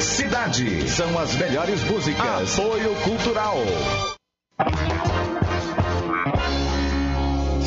Cidade. São as melhores músicas. Apoio Cultural.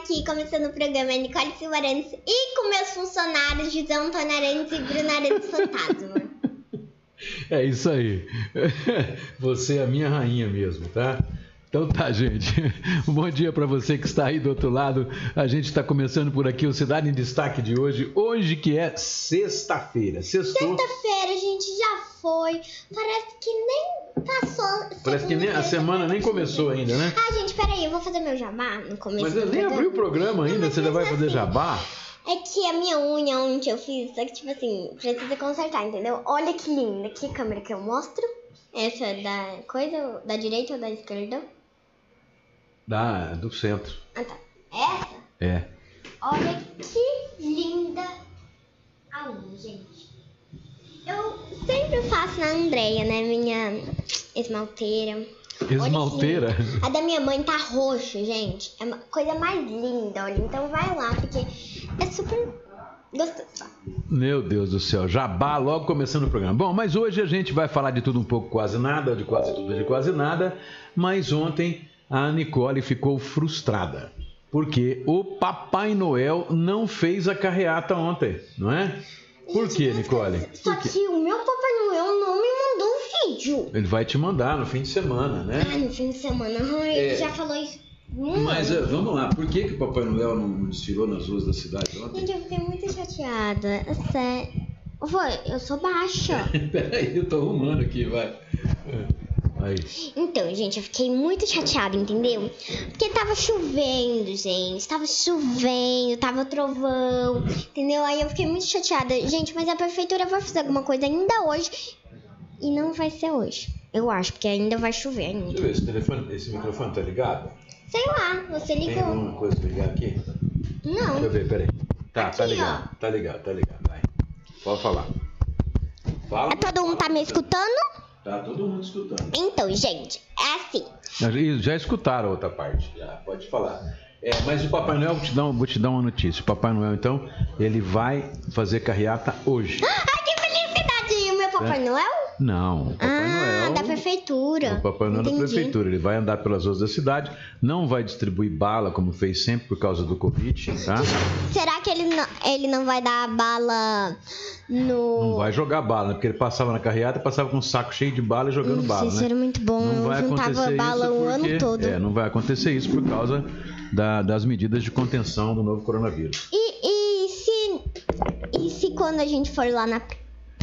aqui começando o programa Nicole Silvarantes e com meus funcionários José Antônio Arantes e Bruno Arantes Fantasma. É isso aí. Você é a minha rainha mesmo, tá? Então tá, gente. Um bom dia para você que está aí do outro lado. A gente está começando por aqui o Cidade em Destaque de hoje. Hoje que é sexta-feira. Sextou. Sexta-feira, gente, já foi. Parece que nem passou. Parece que nem, a semana nem começou ainda, né? Ah, gente, peraí, eu vou fazer meu jabá no começo Mas eu nem programa. abri o programa ainda, mas você já vai fazer assim. jabá? É que a minha unha ontem eu fiz, só que tipo assim, precisa consertar, entendeu? Olha que linda. Que câmera que eu mostro? Essa é da coisa, da direita ou da esquerda? Da, do centro. Ah tá. Essa? É. Olha que linda a unha, gente. Eu sempre faço na Andrea, né? Minha esmalteira. Olha Esmalteira? A da minha mãe tá roxa, gente. É uma coisa mais linda, olha. Então vai lá, porque é super gostoso. Meu Deus do céu, jabá logo começando o programa. Bom, mas hoje a gente vai falar de tudo um pouco, quase nada, de quase tudo, de quase nada. Mas ontem a Nicole ficou frustrada. Porque o Papai Noel não fez a carreata ontem, não é? Por quê, Nicole? Só quê? que o meu Papai Noel não me mandou um vídeo. Ele vai te mandar no fim de semana, né? Ah, no fim de semana. Ai, É. ele já falou isso. Hum. Mas eh, vamos lá, por que, que o Papai Noel não desfilou nas ruas da cidade ontem? Gente, eu fiquei muito chateada. É sério. Vô, eu sou baixa. Peraí, eu tô arrumando aqui, vai. Então, gente, eu fiquei muito chateada, entendeu? Porque tava chovendo, gente. Tava chovendo, tava trovão, entendeu? Aí eu fiquei muito chateada. Gente, mas a prefeitura vai fazer alguma coisa ainda hoje. E não vai ser hoje. Eu acho, porque ainda vai chover ainda. Deixa eu ver, esse, telefone, esse microfone tá ligado? Sei lá, você Tem ligou. alguma coisa ligar aqui? Deixa eu Não. ver, peraí. Tá, tá Aqui, ligado, tá ligado, tá ligado, vai. Pode falar. Fala. É todo mundo tá me escutando? Tá todo mundo escutando. Então, gente, é assim. Já, já escutaram a outra parte, já, pode falar. É, mas o Papai Noel, vou te, dar, vou te dar uma notícia. O Papai Noel, então, ele vai fazer carreata hoje. Ai, que felicidade! E o meu Papai É. Noel? Não, o Papai ah, Noel. da prefeitura. O Papai Noel da Entendi. prefeitura. Ele vai andar pelas ruas da cidade, não vai distribuir bala como fez sempre por causa do Covid, tá? Será que ele não, ele não vai dar bala no. Não vai jogar bala, né? porque ele passava na carreata e passava com um saco cheio de bala e jogando Nossa, bala, Isso né? era muito bom. Não vai acontecer bala isso o porque, ano todo. É, não vai acontecer isso por causa da- das medidas de contenção do novo coronavírus. E, e se. E se quando a gente for lá na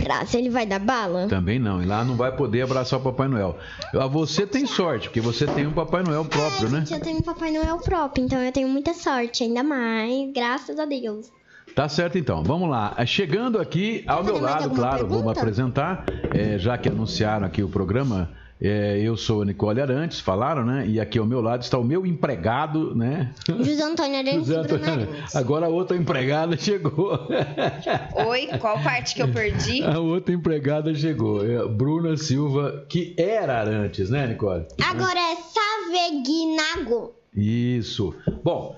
praça, ele vai dar bala? Também não, e lá não vai poder abraçar o Papai Noel. Ah, Você tem sorte, porque você tem um Papai Noel próprio, né? Gente, eu tenho um Papai Noel próprio, então eu tenho muita sorte, ainda mais, graças a Deus. Tá certo então, vamos lá. Ah, Chegando aqui ao meu lado, claro, vou me pergunta? apresentar, é, já que anunciaram aqui o programa. É, eu sou a Nicole Arantes, falaram, né? E aqui ao meu lado está o meu empregado, né? José Antônio Arantes José Antônio. Arantes. Agora a outra empregada chegou. Oi, qual parte que eu perdi? A outra empregada chegou. É a Bruna Silva, que era Arantes, né, Nicole? Agora é Saveguinago. Isso. Bom,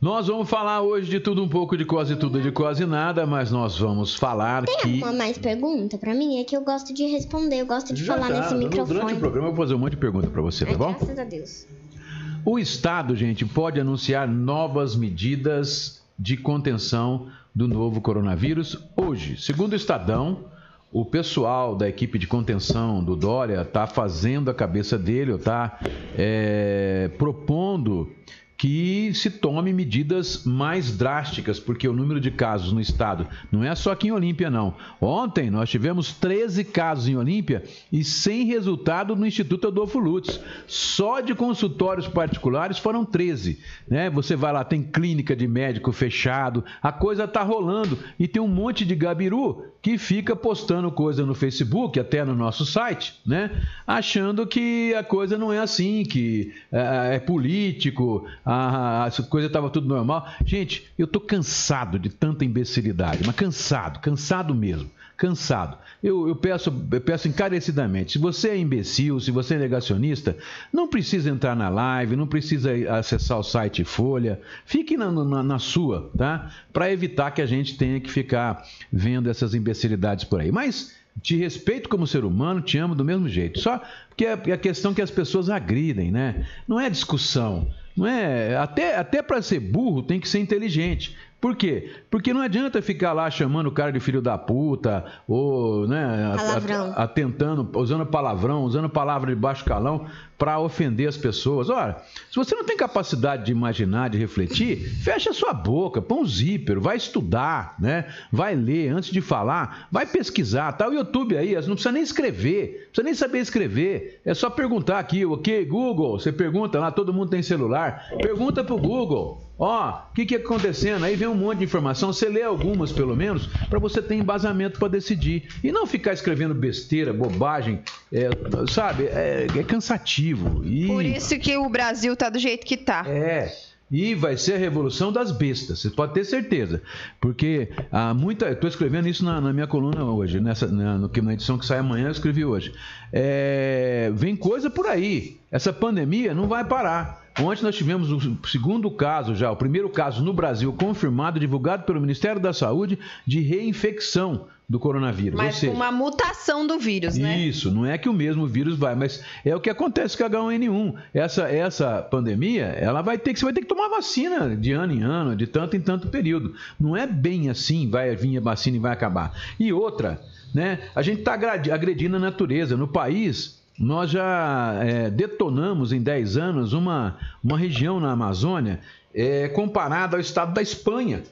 nós vamos falar hoje de tudo um pouco, de quase tudo, de quase nada, mas nós vamos falar Tem que. alguma mais pergunta pra mim? É que eu gosto de responder, eu gosto de Já falar tá, nesse no- Durante microfone. o programa eu vou fazer um monte de pergunta para você, tá Ai, bom? graças a Deus. O Estado, gente, pode anunciar novas medidas de contenção do novo coronavírus hoje. Segundo o Estadão, o pessoal da equipe de contenção do Dória está fazendo a cabeça dele, está propondo que se tome medidas mais drásticas, porque o número de casos no estado não é só aqui em Olímpia, não. Ontem nós tivemos 13 casos em Olímpia e sem resultado no Instituto Adolfo Lutz. Só de consultórios particulares foram 13. Né? Você vai lá, tem clínica de médico fechado, a coisa tá rolando e tem um monte de gabiru que fica postando coisa no Facebook, até no nosso site, né? Achando que a coisa não é assim, que eh, é político, a, a coisa estava tudo normal. Gente, eu tô cansado de tanta imbecilidade, mas cansado, cansado mesmo. Cansado. Eu, eu peço, eu peço encarecidamente: se você é imbecil, se você é negacionista, não precisa entrar na live, não precisa acessar o site Folha. Fique na, na, na sua, tá? Para evitar que a gente tenha que ficar vendo essas imbecilidades por aí. Mas te respeito como ser humano, te amo do mesmo jeito. Só porque é a questão que as pessoas agridem, né? Não é discussão. Não é, até até para ser burro tem que ser inteligente. Por quê? Porque não adianta ficar lá chamando o cara de filho da puta, ou, né, Palavrão. atentando, usando palavrão, usando palavra de baixo calão para ofender as pessoas. Ora, se você não tem capacidade de imaginar, de refletir, fecha sua boca, põe um zíper, vai estudar, né? Vai ler antes de falar, vai pesquisar, tá o YouTube aí, não precisa nem escrever, não precisa nem saber escrever, é só perguntar aqui, ok, Google, você pergunta lá, todo mundo tem celular, pergunta pro Google. Ó, o que que é acontecendo? Aí vem um monte de informação, você lê algumas pelo menos, para você ter embasamento para decidir. E não ficar escrevendo besteira, bobagem, é, sabe? É, é cansativo. E... Por isso que o Brasil tá do jeito que tá. É. E vai ser a revolução das bestas, você pode ter certeza. Porque há muita. Eu estou escrevendo isso na, na minha coluna hoje, nessa, na, no, que- na edição que sai amanhã, eu escrevi hoje. É, vem coisa por aí. Essa pandemia não vai parar. Ontem nós tivemos o segundo caso já, o primeiro caso no Brasil confirmado, divulgado pelo Ministério da Saúde, de reinfecção do coronavírus. Mas seja, uma mutação do vírus, né? isso, não é que o mesmo vírus vai, mas é o que acontece com a H1N1. Essa, essa pandemia, ela vai ter que você vai ter que tomar vacina de ano em ano, de tanto em tanto período. Não é bem assim, vai vir a vacina e vai acabar. E outra, né? A gente está agredindo a natureza. No país, nós já é, detonamos em 10 anos uma, uma região na Amazônia é, comparada ao estado da Espanha.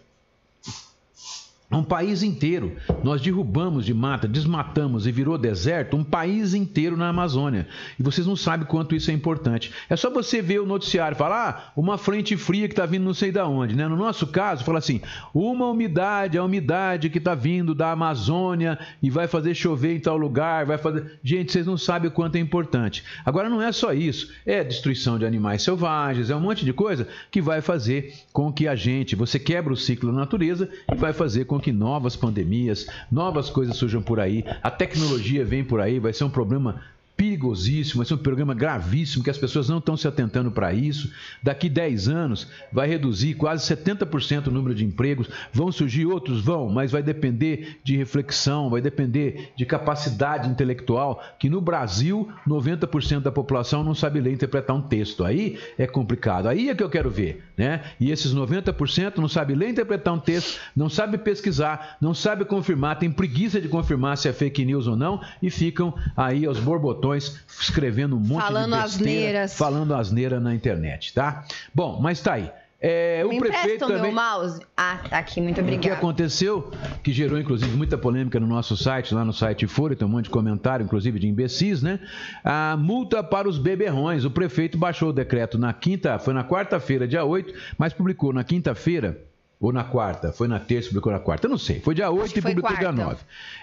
Um país inteiro. Nós derrubamos de mata, desmatamos e virou deserto um país inteiro na Amazônia. E vocês não sabem quanto isso é importante. É só você ver o noticiário e falar, ah, uma frente fria que está vindo não sei da onde. Né? No nosso caso, fala assim, uma umidade, a umidade que está vindo da Amazônia e vai fazer chover em tal lugar, vai fazer. Gente, vocês não sabem o quanto é importante. Agora não é só isso, é destruição de animais selvagens, é um monte de coisa que vai fazer com que a gente, você quebra o ciclo da natureza e vai fazer com que novas pandemias, novas coisas surjam por aí, a tecnologia vem por aí, vai ser um problema perigosíssimo, esse é um programa gravíssimo, que as pessoas não estão se atentando para isso. Daqui 10 anos vai reduzir quase 70% o número de empregos, vão surgir outros, vão, mas vai depender de reflexão, vai depender de capacidade intelectual, que no Brasil 90% da população não sabe ler e interpretar um texto. Aí é complicado, aí é que eu quero ver, né? E esses 90% não sabe ler e interpretar um texto, não sabe pesquisar, não sabe confirmar, tem preguiça de confirmar se é fake news ou não e ficam aí aos borbotões escrevendo um monte Falando de besteira, asneiras. falando asneira na internet, tá? Bom, mas tá aí. É, o Me prefeito também. meu mouse? Ah, tá aqui, muito O que aconteceu, que gerou inclusive muita polêmica no nosso site, lá no site Folha, tem um monte de comentário, inclusive de imbecis, né? A multa para os beberrões. O prefeito baixou o decreto na quinta, foi na quarta-feira, dia 8, mas publicou na quinta-feira. Ou na quarta, foi na terça, publicou na quarta, eu não sei. Foi dia 8 que e publicou dia quarta. 9.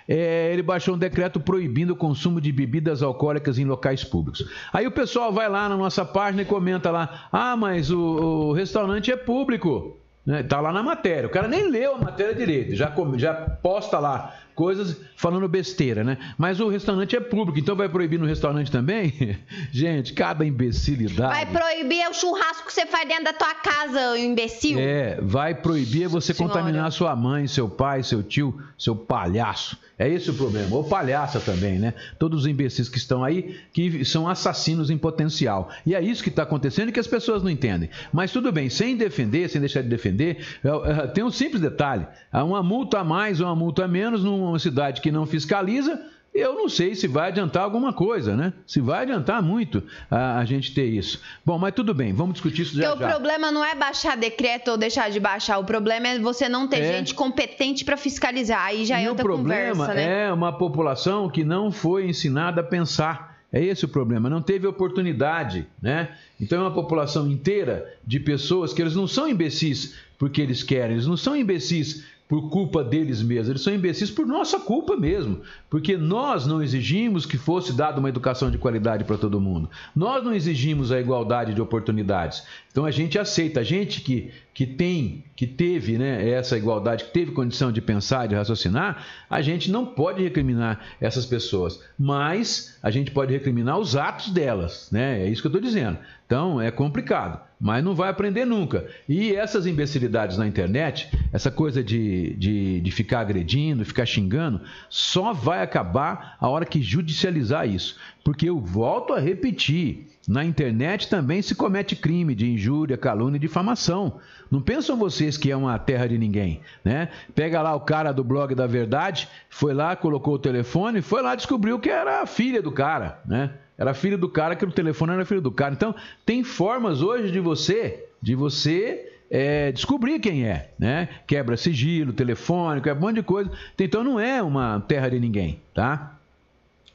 É, ele baixou um decreto proibindo o consumo de bebidas alcoólicas em locais públicos. Aí o pessoal vai lá na nossa página e comenta lá: ah, mas o, o restaurante é público. Né? Tá lá na matéria. O cara nem leu a matéria direito, já, já posta lá coisas falando besteira, né? Mas o restaurante é público, então vai proibir no restaurante também? Gente, cada imbecilidade. Vai proibir o churrasco que você faz dentro da tua casa, imbecil? É, vai proibir você Senhora. contaminar sua mãe, seu pai, seu tio, seu palhaço. É esse o problema. Ou palhaça também, né? Todos os imbecis que estão aí, que são assassinos em potencial. E é isso que está acontecendo e que as pessoas não entendem. Mas tudo bem, sem defender, sem deixar de defender, é, é, tem um simples detalhe. Uma multa a mais ou uma multa a menos numa cidade que não fiscaliza, eu não sei se vai adiantar alguma coisa, né? Se vai adiantar muito a, a gente ter isso. Bom, mas tudo bem, vamos discutir isso já Porque o já. problema não é baixar decreto ou deixar de baixar. O problema é você não ter É. gente competente pra fiscalizar. Aí já e é o outra problema conversa, né? é uma população que não foi ensinada a pensar. É esse o problema, não teve oportunidade, né? Então é uma população inteira de pessoas que eles não são imbecis porque eles querem, eles não são imbecis por culpa deles mesmos, eles são imbecis por nossa culpa mesmo, porque nós não exigimos que fosse dada uma educação de qualidade para todo mundo. Nós não exigimos a igualdade de oportunidades. Então a gente aceita, a gente que, que tem, que teve né, essa igualdade, que teve condição de pensar, de raciocinar, a gente não pode recriminar essas pessoas, mas a gente pode recriminar os atos delas, né? É isso que eu estou dizendo. Então é complicado, mas não vai aprender nunca. E essas imbecilidades na internet, essa coisa de, de, de ficar agredindo, ficar xingando, só vai acabar a hora que judicializar isso. Porque eu volto a repetir. Na internet também se comete crime de injúria, calúnia e difamação. Não pensam vocês que é uma terra de ninguém, né? Pega lá o cara do blog da verdade, foi lá, colocou o telefone, foi lá descobriu que era a filha do cara, né? Era a filha do cara, que o telefone era filho do cara. Então, tem formas hoje de você, de você é, descobrir quem é, né? Quebra sigilo, telefônico, é um monte de coisa. Então não é uma terra de ninguém, tá?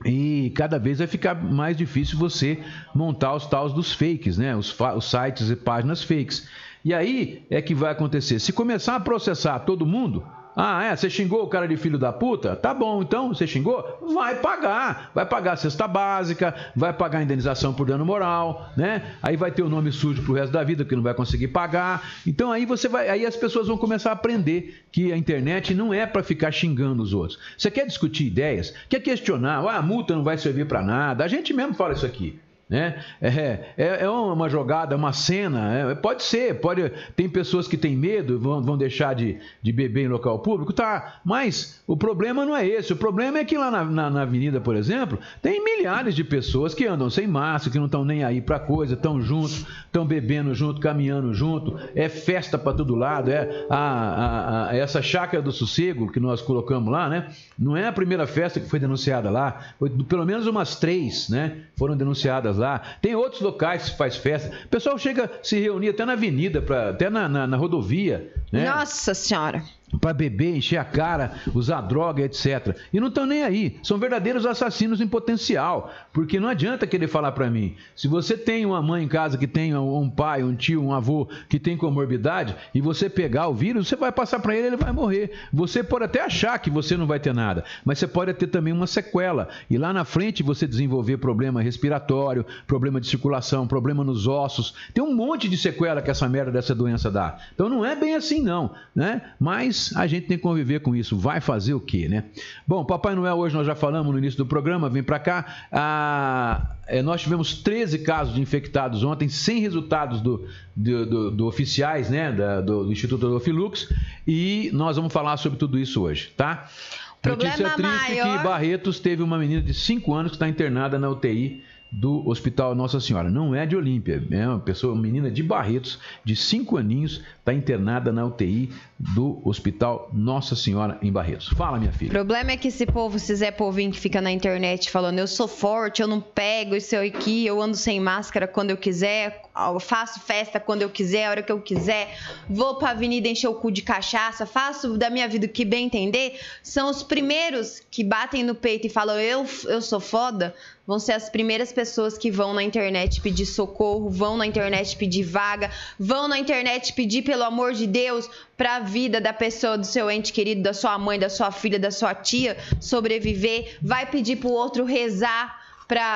E cada vez vai ficar mais difícil você montar os tals dos fakes, né? Os, os sites e páginas fakes. E aí é que vai acontecer. Se começar a processar todo mundo, ah, é, você xingou o cara de filho da puta? Tá bom, então, você xingou? Vai pagar. Vai pagar a cesta básica, vai pagar a indenização por dano moral, né? Aí vai ter o nome sujo pro resto da vida, porque não vai conseguir pagar. Então aí você vai, aí as pessoas vão começar a aprender que a internet não é para ficar xingando os outros. Você quer discutir ideias, quer questionar, ah, a multa não vai servir para nada. A gente mesmo fala isso aqui. Né? É, é, é uma jogada, uma cena, é, pode ser, pode. Tem pessoas que têm medo, vão, vão deixar de, de beber em local público, tá? Mas o problema não é esse. O problema é que lá na, na, na avenida, por exemplo, tem milhares de pessoas que andam sem máscara, que não estão nem aí para coisa, estão juntos, estão bebendo junto, caminhando junto, é festa para todo lado, é a, a- a- essa chácara do sossego que nós colocamos lá, né? Não é a primeira festa que foi denunciada lá, foi pelo menos umas três, né? Foram denunciadas lá. Tem outros locais que faz festa. O pessoal chega se reunir até na avenida, pra, até na, na- na rodovia, né? Nossa senhora. Para beber, encher a cara, usar droga, etc. E não estão nem aí. São verdadeiros assassinos em potencial. Porque não adianta querer falar para mim. Se você tem uma mãe em casa que tem um pai, um tio, um avô que tem comorbidade e você pegar o vírus, você vai passar para ele, ele vai morrer. Você pode até achar que você não vai ter nada, mas você pode ter também uma sequela. E lá na frente você desenvolver problema respiratório, problema de circulação, problema nos ossos. Tem um monte de sequela que essa merda dessa doença dá. Então não é bem assim não, né? Mas Mas a gente tem que conviver com isso. Vai fazer o quê, né? Bom, Papai Noel, hoje nós já falamos no início do programa, vem para cá. Ah, é, nós tivemos 13 casos de infectados ontem, sem resultados do, do, do, do oficiais, né? Da, do, do Instituto do Filux. E nós vamos falar sobre tudo isso hoje, tá? Problema Notícia triste maior- que Barretos teve uma menina de 5 anos que está internada na UTI do Hospital Nossa Senhora. Não é de Olímpia, é uma pessoa, uma menina de Barretos, de 5 aninhos, está internada na UTI do Hospital Nossa Senhora em Barretos. Fala, minha O filha. problema é que esse povo, esse Zé Povinho que fica na internet falando eu sou forte, eu não pego isso aqui, eu ando sem máscara quando eu quiser, eu faço festa quando eu quiser, a hora que eu quiser, vou pra avenida encher o cu de cachaça, faço da minha vida o que bem entender, são os primeiros que batem no peito e falam eu, eu sou foda, vão ser as primeiras pessoas que vão na internet pedir socorro, vão na internet pedir vaga, vão na internet pedir pelo amor de Deus pra vida da pessoa, do seu ente querido, da sua mãe, da sua filha, da sua tia sobreviver, vai pedir pro outro rezar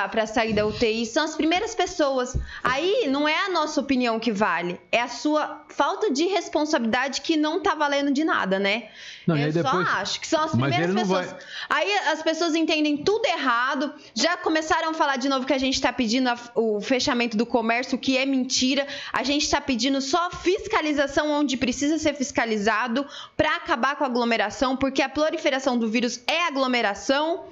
pra sair da UTI. São as primeiras pessoas. Aí não é a nossa opinião que vale, é a sua falta de responsabilidade que não tá valendo de nada, né? Não, Eu depois- só acho que são as primeiras pessoas. vai- Aí as pessoas entendem tudo errado, já começaram a falar de novo que a gente está pedindo a- o fechamento do comércio, que é mentira. A gente está pedindo só fiscalização onde precisa ser fiscalizado para acabar com a aglomeração, porque a proliferação do vírus é aglomeração.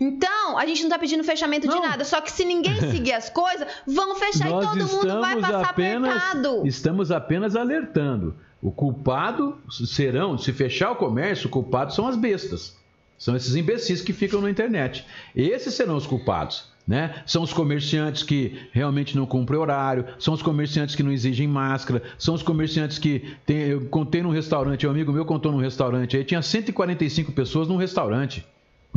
Então, a gente não está pedindo fechamento Não. de nada. Só que se ninguém seguir as coisas, vão fechar e Nós todo mundo vai passar apenas, apertado. estamos apenas alertando. O culpado serão, se fechar o comércio, o culpado são as bestas. São esses imbecis que ficam na internet. Esses serão os culpados. Né? São os comerciantes que realmente não cumprem horário, são os comerciantes que não exigem máscara, são os comerciantes que. Tem, eu contei num restaurante, um amigo meu contou num restaurante aí, tinha 145 pessoas num restaurante.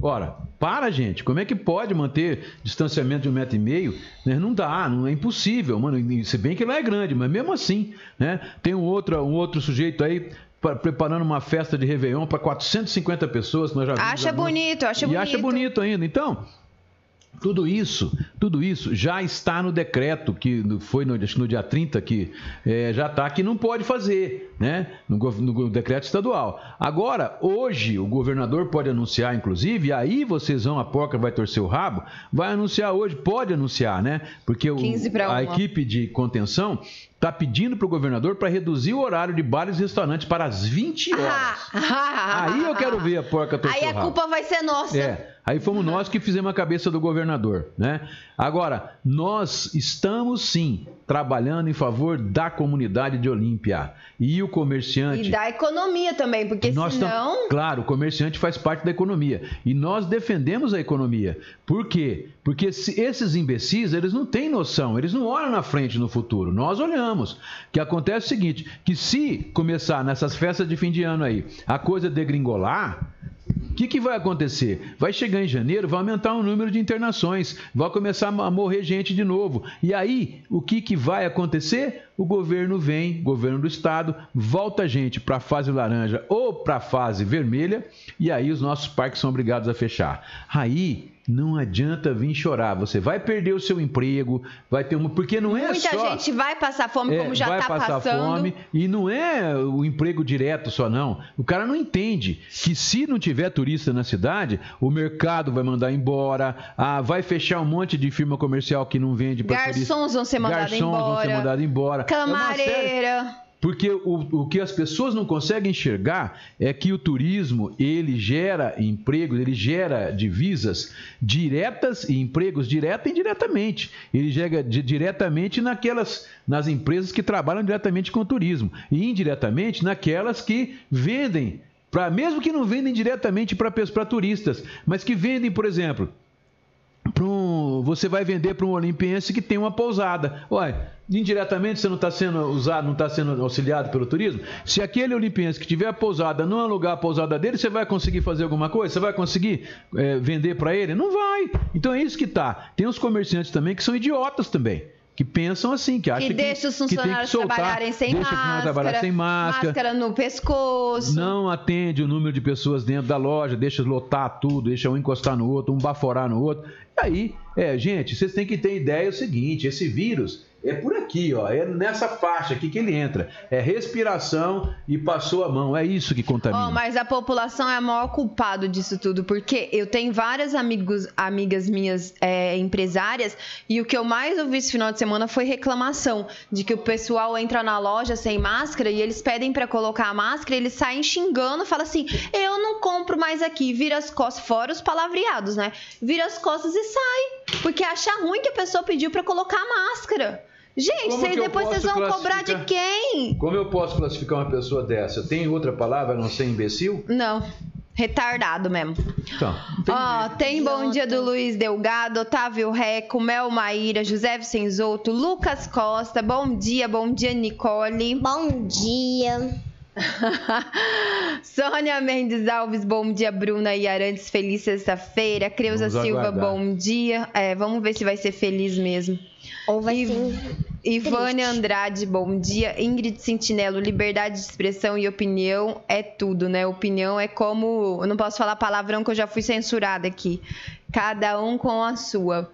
Ora, para, gente. Como é que pode manter distanciamento de um metro e meio? Né? Não dá, não é impossível, mano. E Se bem que lá é grande, mas mesmo assim, né? Tem um outro, um outro sujeito aí pa- preparando uma festa de Réveillon para 450 pessoas. que Nós já Acha bonito, acha e bonito. acha bonito ainda. Então, tudo isso, tudo isso já está no decreto que foi no, no dia 30 que eh, já está que não pode fazer, né? No, no decreto estadual. Agora, hoje o governador pode anunciar, inclusive, aí vocês vão a porca vai torcer o rabo, vai anunciar hoje, pode anunciar, né? Porque o, 15 pra a equipe de contenção está pedindo para o governador para reduzir o horário de bares e restaurantes para as 20 horas. Aí eu quero ver a porca torcer Aí o a rabo. culpa vai ser nossa. É, aí fomos nós que fizemos a cabeça do governador, né? Agora, nós estamos sim trabalhando em favor da comunidade de Olímpia. E o comerciante E da economia também, porque nós tam- senão. Claro, o comerciante faz parte da economia. E nós defendemos a economia. Por quê? Porque se- esses imbecis, eles não têm noção, eles não olham na frente no futuro. Nós olhamos. Que acontece o seguinte, que se começar nessas festas de fim de ano aí, a coisa degringolar, o que, que vai acontecer? Vai chegar em janeiro, vai aumentar o número de internações, vai começar a morrer gente de novo. E aí, o que, que vai acontecer? O governo vem, governo do estado, volta a gente para a fase laranja ou para a fase vermelha, e aí os nossos parques são obrigados a fechar. Aí não adianta vir chorar, você vai perder o seu emprego, vai ter uma. Porque não é Muita só. gente vai passar fome, É, como já vai tá passar passando. fome e não é o emprego direto só não. O cara não entende que se não tiver turista na cidade, o mercado vai mandar embora, ah, vai fechar um monte de firma comercial que não vende para turista. Garçons vão ser mandados Garçons vão ser embora. mandados embora. É Camareira. Porque o, o que as pessoas não conseguem enxergar é que o turismo ele gera empregos, ele gera divisas diretas e empregos direta e indiretamente. Ele gera di- diretamente naquelas nas empresas que trabalham diretamente com o turismo e indiretamente naquelas que vendem para mesmo que não vendem diretamente para turistas, mas que vendem, por exemplo, um- você vai vender para um olimpiense que tem uma pousada. Olha, indiretamente você não está sendo usado, não está sendo auxiliado pelo turismo. Se aquele olimpiense que tiver a pousada não alugar a pousada dele, você vai conseguir fazer alguma coisa? Você vai conseguir eh, vender para ele? Não vai. Então é isso que tá. Tem os comerciantes também que são idiotas também. Que pensam assim, que acham Que que, deixa os que tem que funcionários soltar, trabalharem sem deixa máscara. trabalhar sem máscara. Máscara no pescoço. Não atende o número de pessoas dentro da loja, deixa lotar tudo, deixa um encostar no outro, um baforar no outro. E aí, é, gente, vocês têm que ter ideia o seguinte: esse vírus É por aqui, ó. É nessa faixa aqui que ele entra. É respiração e passou a mão. É isso que contamina. Oh, mas a população é a maior culpada disso tudo, porque eu tenho várias amigos, amigas minhas é, empresárias e o que eu mais ouvi esse final de semana foi reclamação de que o pessoal entra na loja sem máscara e eles pedem para colocar a máscara, e eles saem xingando, fala assim: "Eu não compro mais aqui", vira as costas fora os palavreados, né? Vira as costas e sai, porque acha ruim que a pessoa pediu para colocar a máscara. Gente, Como aí depois vocês vão cobrar de quem? Como eu posso classificar uma pessoa dessa? Tem outra palavra a não ser imbecil? Não, retardado mesmo. Então, Ó, jeito. tem bom dia do Luiz Delgado, Otávio Reco, Mel Maíra, José Vicenzoto, Lucas Costa, bom dia, bom dia, Nicole. Bom dia. Sônia Mendes Alves, bom dia, Bruna e Arantes, feliz sexta-feira. Creuza Vamos Silva, aguardar. bom dia. É, vamos ver se vai ser feliz mesmo. Ou vai E- ser. Ivânia Triste. Andrade, bom dia. Ingrid Sentinelo, liberdade de expressão e opinião é tudo, né? Opinião é como. Eu não posso falar palavrão que eu já fui censurada aqui. Cada um com a sua.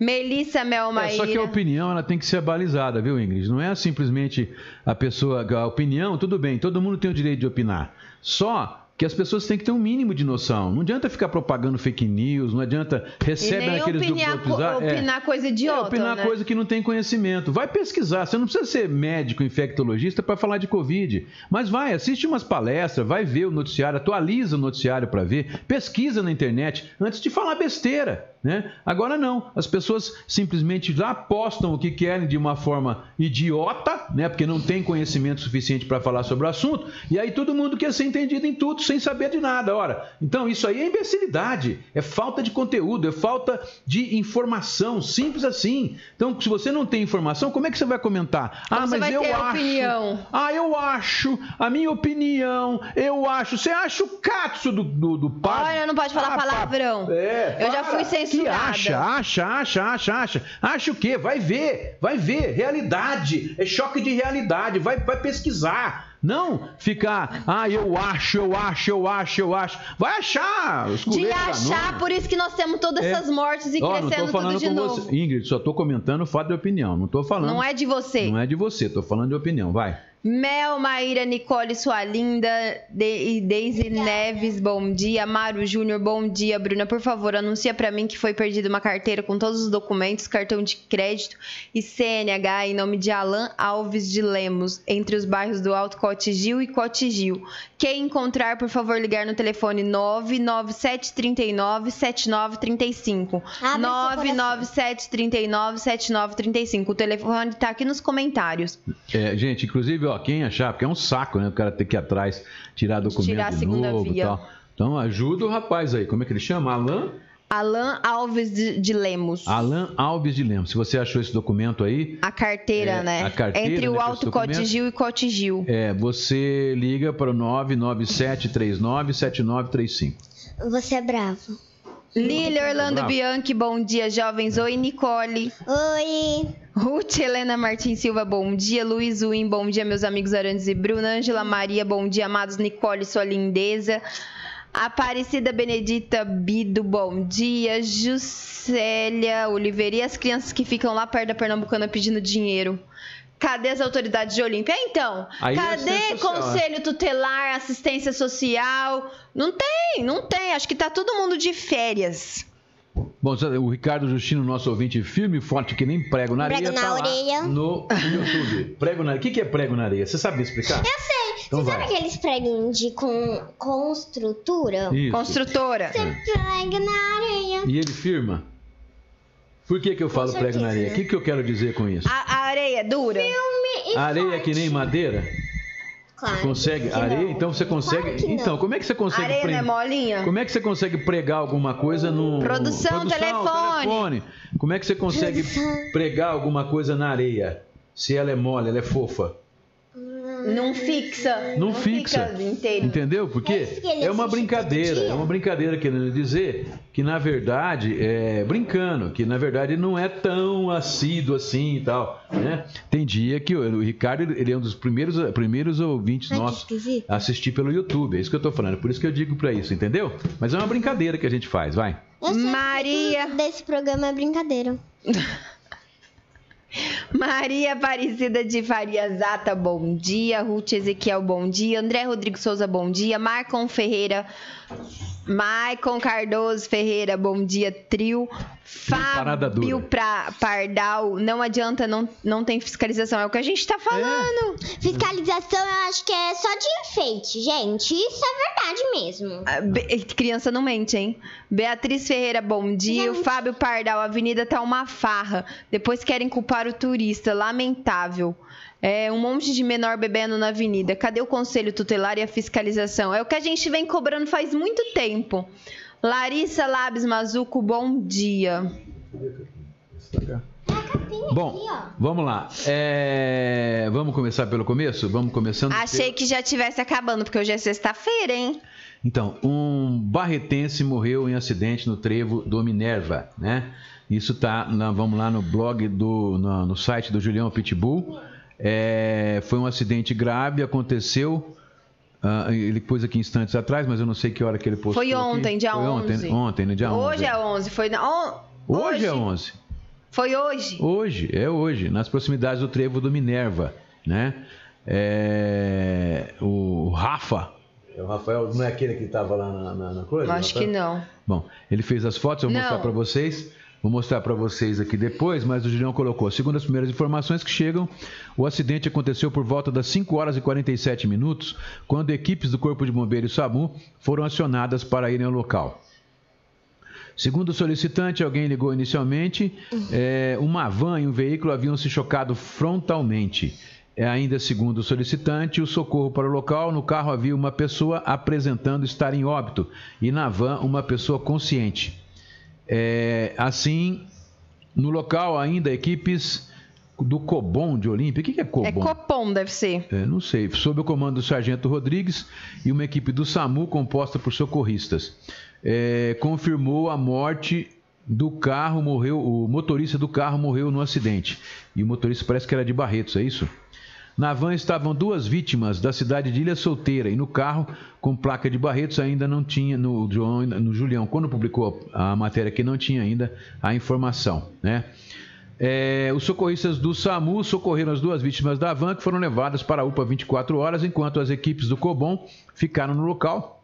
Melissa É, Melmaíra. só que a opinião ela tem que ser balizada, viu, Ingrid? Não é simplesmente a pessoa. A opinião, tudo bem, todo mundo tem o direito de opinar. Só que as pessoas têm que ter um mínimo de noção. Não adianta ficar propagando fake news, não adianta recebe nem naqueles opinar, do é. opinar coisa É, idiota. opinar né? coisa que não tem conhecimento. Vai pesquisar. Você não precisa ser médico, infectologista para falar de Covid. Mas vai, assiste umas palestras, vai ver o noticiário, atualiza o noticiário para ver, pesquisa na internet antes de falar besteira. Né? Agora não, as pessoas simplesmente já postam o que querem de uma forma idiota, né? porque não tem conhecimento suficiente para falar sobre o assunto, e aí todo mundo quer ser entendido em tudo sem saber de nada. Ora, então isso aí é imbecilidade, é falta de conteúdo, é falta de informação, simples assim. Então, se você não tem informação, como é que você vai comentar? Como ah, mas eu acho. opinião? Ah, eu acho, a minha opinião, eu acho. Você acha o catso do, do, do padre? Olha, não pode falar Ah, palavrão. É, Eu já fui censurada. Que acha, acha, acha, acha, acha. Acha o quê? Vai ver, vai ver. Realidade. É choque de realidade. Vai, vai pesquisar. Não ficar, ah, eu acho, eu acho, eu acho, eu acho. Vai achar De achar, por isso que nós temos todas É. essas mortes e não tô crescendo falando tudo de com novo. você. Ingrid, só tô comentando o fato de opinião. Não tô falando. Não é de você. Não é de você, tô falando de opinião. Vai. Mel, Maíra, Nicole, sua linda, De e Deise Neves, bom dia. Mário Júnior, bom dia. Bruna, por favor, anuncia pra mim que foi perdida uma carteira com todos os documentos, cartão de crédito e CNH em nome de Alan Alves de Lemos, entre os bairros do Alto Cotigil e Cotigil. Quem encontrar, por favor, ligar no telefone 99739 7935. Abre seu coração. 997 39 7935. O telefone tá aqui nos comentários. É, gente, inclusive, ó, quem achar, porque é um saco, né? O cara ter que ir atrás, tirar documento Tirar a segunda novo e via. tal. Então ajuda o rapaz aí. Como é que ele chama? Alan? Alan Alves de, de Lemos. Alan Alves de Lemos. Se você achou esse documento aí, A carteira, É, né? a carteira, Entre né, o com esse Alto. Cotigil e Cotigil. é, você liga para o 997397935. Você é bravo. Lili Orlando Bravo. Bianchi, bom dia, jovens. Oi, Nicole. Oi. Ruth Helena Martins Silva, bom dia. Luiz Win, bom dia, meus amigos Arantes e Bruna. Ângela Maria, bom dia. Amados Nicole, sua lindeza. Aparecida Benedita Bido, bom dia. Juscelia Oliveira. E as crianças que ficam lá perto da Pernambucana pedindo dinheiro? Cadê as autoridades de Olímpia? Então, Aí é cadê social, conselho tutelar, assistência social? Não tem, não tem. Acho que tá todo mundo de férias. Bom, o Ricardo Justino, nosso ouvinte firme e forte, que nem prego na areia, Prego na tá lá orelha. no YouTube. Prego na areia. O que que é prego na areia? Você sabe explicar? Eu sei. Então Você vai. sabe aqueles preguinhos de com, construtora? Isso. Construtora. Você prega na areia. E ele firma? Por que, que eu falo prego na areia? O que, que eu quero dizer com isso? A, a areia dura? Filme e areia é que nem forte. madeira? Claro. Consegue? que Areia? não. Então você consegue. Claro que não. então, como é que você consegue areia não é molinha? Como é que você consegue pregar alguma coisa no. Produção, telefone. telefone. Como é que você consegue Produção. pregar alguma coisa na areia? Se ela é mole, ela é fofa. Não fixa. Não, fixa. inteiro. Entendeu? Porque É é uma brincadeira. É uma brincadeira querendo dizer que, na verdade, é brincando, que na verdade não é tão assíduo assim e tal. Né? Tem dia que o, o Ricardo ele é um dos primeiros, primeiros ouvintes Ai, nossos a assistir pelo YouTube. É isso que eu tô falando. Por isso que eu digo pra isso, entendeu? Mas é uma brincadeira que a gente faz, vai. Eu sei que Maria. desse programa é brincadeira. Maria Aparecida de Faria Zata, bom dia. Ruth Ezequiel, bom dia. André Rodrigo Souza, bom dia. Marcon Ferreira, Maicon Cardoso Ferreira, bom dia, trio. Fábio pra Pardal, não adianta, não, não tem fiscalização. É o que a gente tá falando. Fiscalização eu acho que é só de enfeite, gente. Isso é verdade mesmo. Ah, Be- Criança não mente, hein? Beatriz Ferreira, bom dia. O. Fábio Pardal, a avenida tá uma farra. Depois querem culpar o turista. Lamentável. É, um monte de menor bebendo na avenida. Cadê o conselho tutelar e a fiscalização? É o que a gente vem cobrando faz muito tempo. Larissa Labs Mazuco, bom dia. Bom, Aqui, ó. vamos lá. É, Vamos começar pelo começo? Vamos começando. Achei que já tivesse acabando, porque hoje é sexta-feira, hein? Então, um barretense morreu em acidente no trevo do Minerva, né? Isso tá, na- vamos lá no blog do, no, no site do Julião Pitbull. É, foi um acidente grave, aconteceu. ah, ele pôs aqui instantes atrás, mas eu não sei que hora que ele postou. Foi aqui. ontem, dia foi 11. Ontem, ontem, no dia 11. Hoje é 11. Foi na... on- Hoje é 11. Foi hoje. Hoje, é hoje, nas proximidades do trevo do Minerva, né? É, o Rafa. É o Rafael, não é aquele que estava lá na, na, na coisa? Acho que não. Bom, ele fez as fotos, eu vou Não. mostrar para vocês. Vou mostrar para vocês aqui depois, mas o Julião colocou. Segundo as primeiras informações que chegam, o acidente aconteceu por volta das 5 horas e 47 minutos, quando equipes do Corpo de Bombeiros SAMU foram acionadas para irem ao local. Segundo o solicitante, alguém ligou inicialmente, é, uma van e um veículo haviam se chocado frontalmente. É, ainda segundo o solicitante, o socorro para o local, no carro havia uma pessoa apresentando estar em óbito e na van uma pessoa consciente. É, assim, no local ainda equipes do Cobom de Olímpia. O que é Cobom? É Copom, deve ser. É, não sei, sob o comando do Sargento Rodrigues e uma equipe do SAMU composta por socorristas. É, confirmou a morte do carro, morreu, o motorista do carro morreu no acidente. E o motorista parece que era de Barretos, é isso? Na van estavam duas vítimas da cidade de Ilha Solteira e no carro, com placa de Barretos, ainda não tinha, no, no Julião, quando publicou a matéria aqui, não tinha ainda a informação, né? É, os socorristas do SAMU socorreram as duas vítimas da van que foram levadas para a UPA 24 horas, enquanto as equipes do COBOM ficaram no local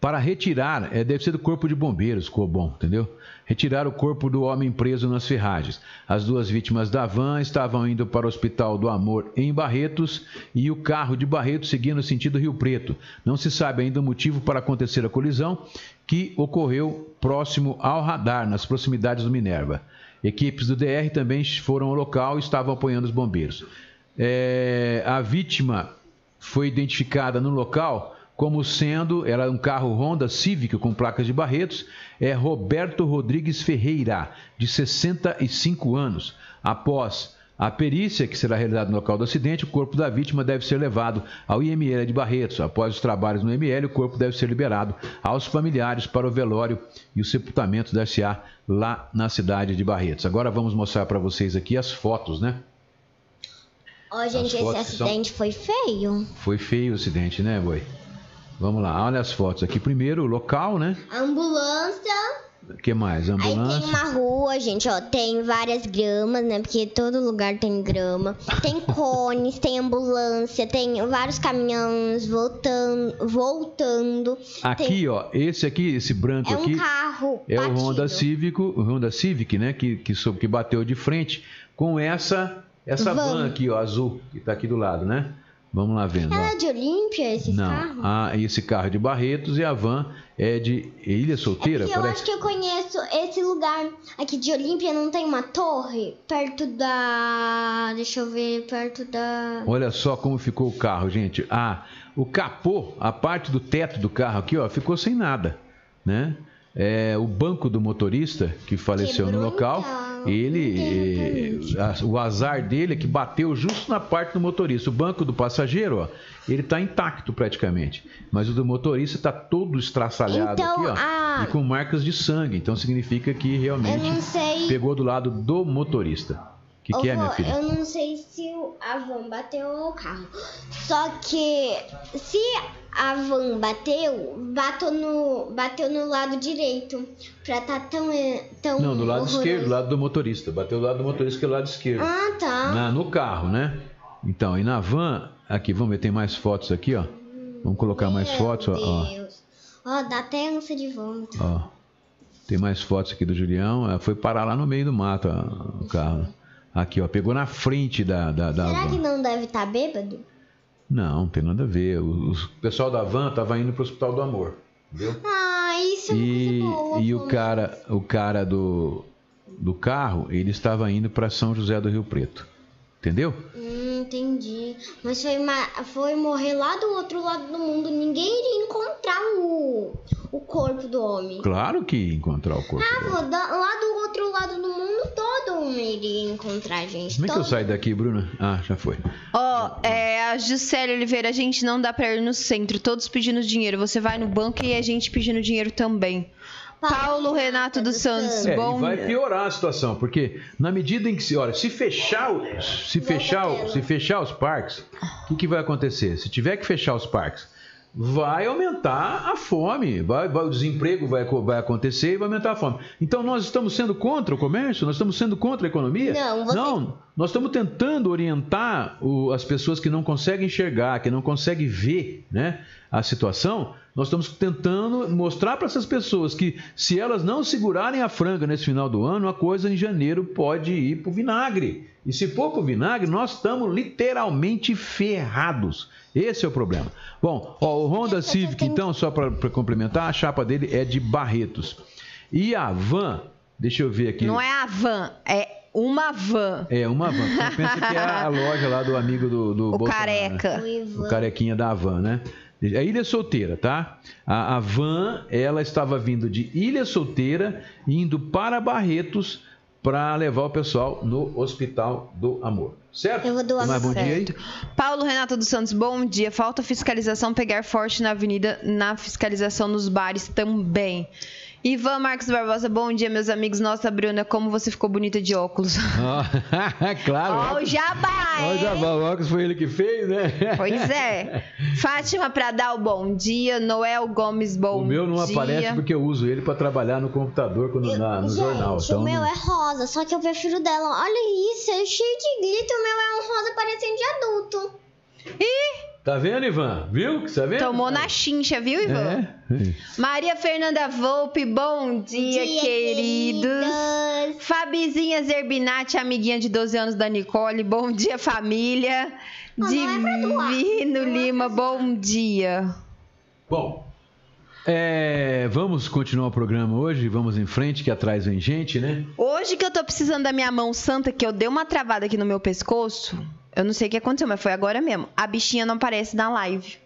para retirar, é, deve ser do Corpo de Bombeiros, COBOM, entendeu? Retirar o corpo do homem preso nas ferragens. As duas vítimas da van estavam indo para o Hospital do Amor em Barretos e o carro de Barretos seguia no sentido Rio Preto. Não se sabe ainda o motivo para acontecer a colisão, que ocorreu próximo ao radar, nas proximidades do Minerva. Equipes do DR também foram ao local e estavam apoiando os bombeiros. É, a vítima foi identificada no local como sendo, era um carro Honda Civic com placas de Barretos, é Roberto Rodrigues Ferreira, de 65 anos. Após a perícia, que será realizada no local do acidente, o corpo da vítima deve ser levado ao IML de Barretos. Após os trabalhos no IML, o corpo deve ser liberado aos familiares para o velório e o sepultamento da SA lá na cidade de Barretos. Agora vamos mostrar para vocês aqui as fotos, né? Ó, gente, esse fotos são- acidente foi feio. Foi feio o acidente, né, boi? Vamos lá, olha as fotos aqui. Primeiro, o local, né? Ambulância. O que mais? Aí tem Ambulância. uma rua, gente, ó. Tem várias gramas, né? Porque todo lugar tem grama. Tem cones, tem ambulância, tem vários caminhões voltando. voltando. Aqui, ó, esse aqui, esse branco É um aqui, carro. é o batido. Honda Civic, o Honda Civic, né? Que, que, que bateu de frente com essa essa van, Van. aqui, ó, azul, que tá aqui do lado, né? Vamos lá vendo. Ela ó. é de Olímpia, esses Não, carros? ah, esse carro é de Barretos e a van é de Ilha Solteira, Porque eu parece. acho que eu conheço esse lugar aqui de Olímpia, não tem uma torre perto da. Deixa eu ver, perto da. Olha só como ficou o carro, gente. Ah, o capô, a parte do teto do carro aqui, ó, ficou sem nada, né? É, o banco do motorista que faleceu no Quebrou, local, então. Ele, eh, o azar dele é que bateu justo na parte do motorista. O banco do passageiro, ó, ele tá intacto praticamente, mas o do motorista está todo estraçalhado Então, aqui, ó, a- e com marcas de sangue. Então significa que realmente sei. pegou do lado do motorista, que, que é, minha filha? Eu não sei se o- a van bateu o carro. Só que se a van bateu, bateu no, bateu no lado direito. Pra tá tão. eh, tão Não, do lado horroroso. esquerdo, do lado do motorista. Bateu do lado do motorista que é o lado esquerdo. Ah, tá. Na- no carro, né? Então, e na van, aqui, vamos ver, tem mais fotos aqui, ó. Vamos colocar mais Meu fotos, ó, ó. Deus. Ó, dá até ânsia de vômito. ó. Tem mais fotos aqui do Julião. Ela foi parar lá no meio do mato, ó, o carro. Aqui, ó, pegou na frente da, da, da Será van. que não deve estar bêbado? Não, não tem nada a ver. O, o pessoal da van tava indo pro Hospital do Amor, entendeu? Ah, isso E, é coisa boa. e o vô. cara, o cara do, do carro, ele estava indo para São José do Rio Preto. Entendeu? Hum, entendi. Mas foi, foi morrer lá do outro lado do mundo. Ninguém iria encontrar o, o corpo do homem. Claro que ia encontrar o corpo. Ah, dele. vô, da- lá do outro lado do mundo todo um iria encontrar, gente. Como é que eu saio daqui, Bruna? Ah, já foi. Ó, é, a Gisele Oliveira, a gente não dá pra ir no centro, todos pedindo dinheiro. Você vai no banco e a gente pedindo dinheiro também. Paulo Renato dos Santos, É, bom. e vai piorar a situação, porque na medida em que se, olha, se fechar, o- se fechar, se fechar os parques, o que, que vai acontecer? Se tiver que fechar os parques, vai aumentar a fome, vai, vai- o desemprego vai, vai acontecer e vai aumentar a fome. Então nós estamos sendo contra o comércio, nós estamos sendo contra a economia? Não, você- Não, nós estamos tentando orientar o- as pessoas que não conseguem enxergar, que não conseguem ver, né, a situação. Nós estamos tentando mostrar para essas pessoas que se elas não segurarem a franga nesse final do ano, a coisa em janeiro pode ir para o vinagre. E se for para o vinagre, nós estamos literalmente ferrados. Esse é o problema. Bom, ó, o Honda Civic, então, só para complementar, a chapa dele é de Barretos. E a van, deixa eu ver aqui. Não é a van, é uma van. É, uma van. Você pensa que é a loja lá do amigo do, do O Bolsonaro, né? careca. Ivan. O carequinha da van, né? A Ilha Solteira, tá? A, a van, ela estava vindo de Ilha Solteira, indo para Barretos para levar o pessoal no Hospital do Amor. Certo? Eu vou doar mais bom dia aí? Paulo Renato dos Santos, bom dia. Falta fiscalização pegar forte na avenida, na fiscalização nos bares também. Ivan Marcos Barbosa, bom dia, meus amigos. Nossa, Bruna, como você ficou bonita de óculos. Ah, claro. Ó, o Olha jabá, o hein? Jabá, o óculos foi ele que fez, né? Pois é. Fátima Pradal, bom dia. Noel Gomes, bom O meu não dia. aparece porque eu uso ele para trabalhar no computador, quando, na- no Gente, jornal. o Então, meu não- é rosa, só que eu prefiro dela. Olha isso, é cheio de glitter. O meu é um rosa parecendo de adulto. Tá vendo, Ivan? Viu? Tá vendo? Tomou na chincha, viu, Ivan? É. Maria Fernanda Volpe, bom dia, queridos. queridas. Fabizinha Zerbinati, amiguinha de 12 anos da Nicole, bom dia, família. não é. Divino Lima, bom dia. Bom, é, vamos continuar o programa hoje, vamos em frente, que atrás vem gente, né? Hoje que eu tô precisando da minha mão santa, que eu dei uma travada aqui no meu pescoço, eu não sei o que aconteceu, mas foi agora mesmo. A bichinha não aparece na live.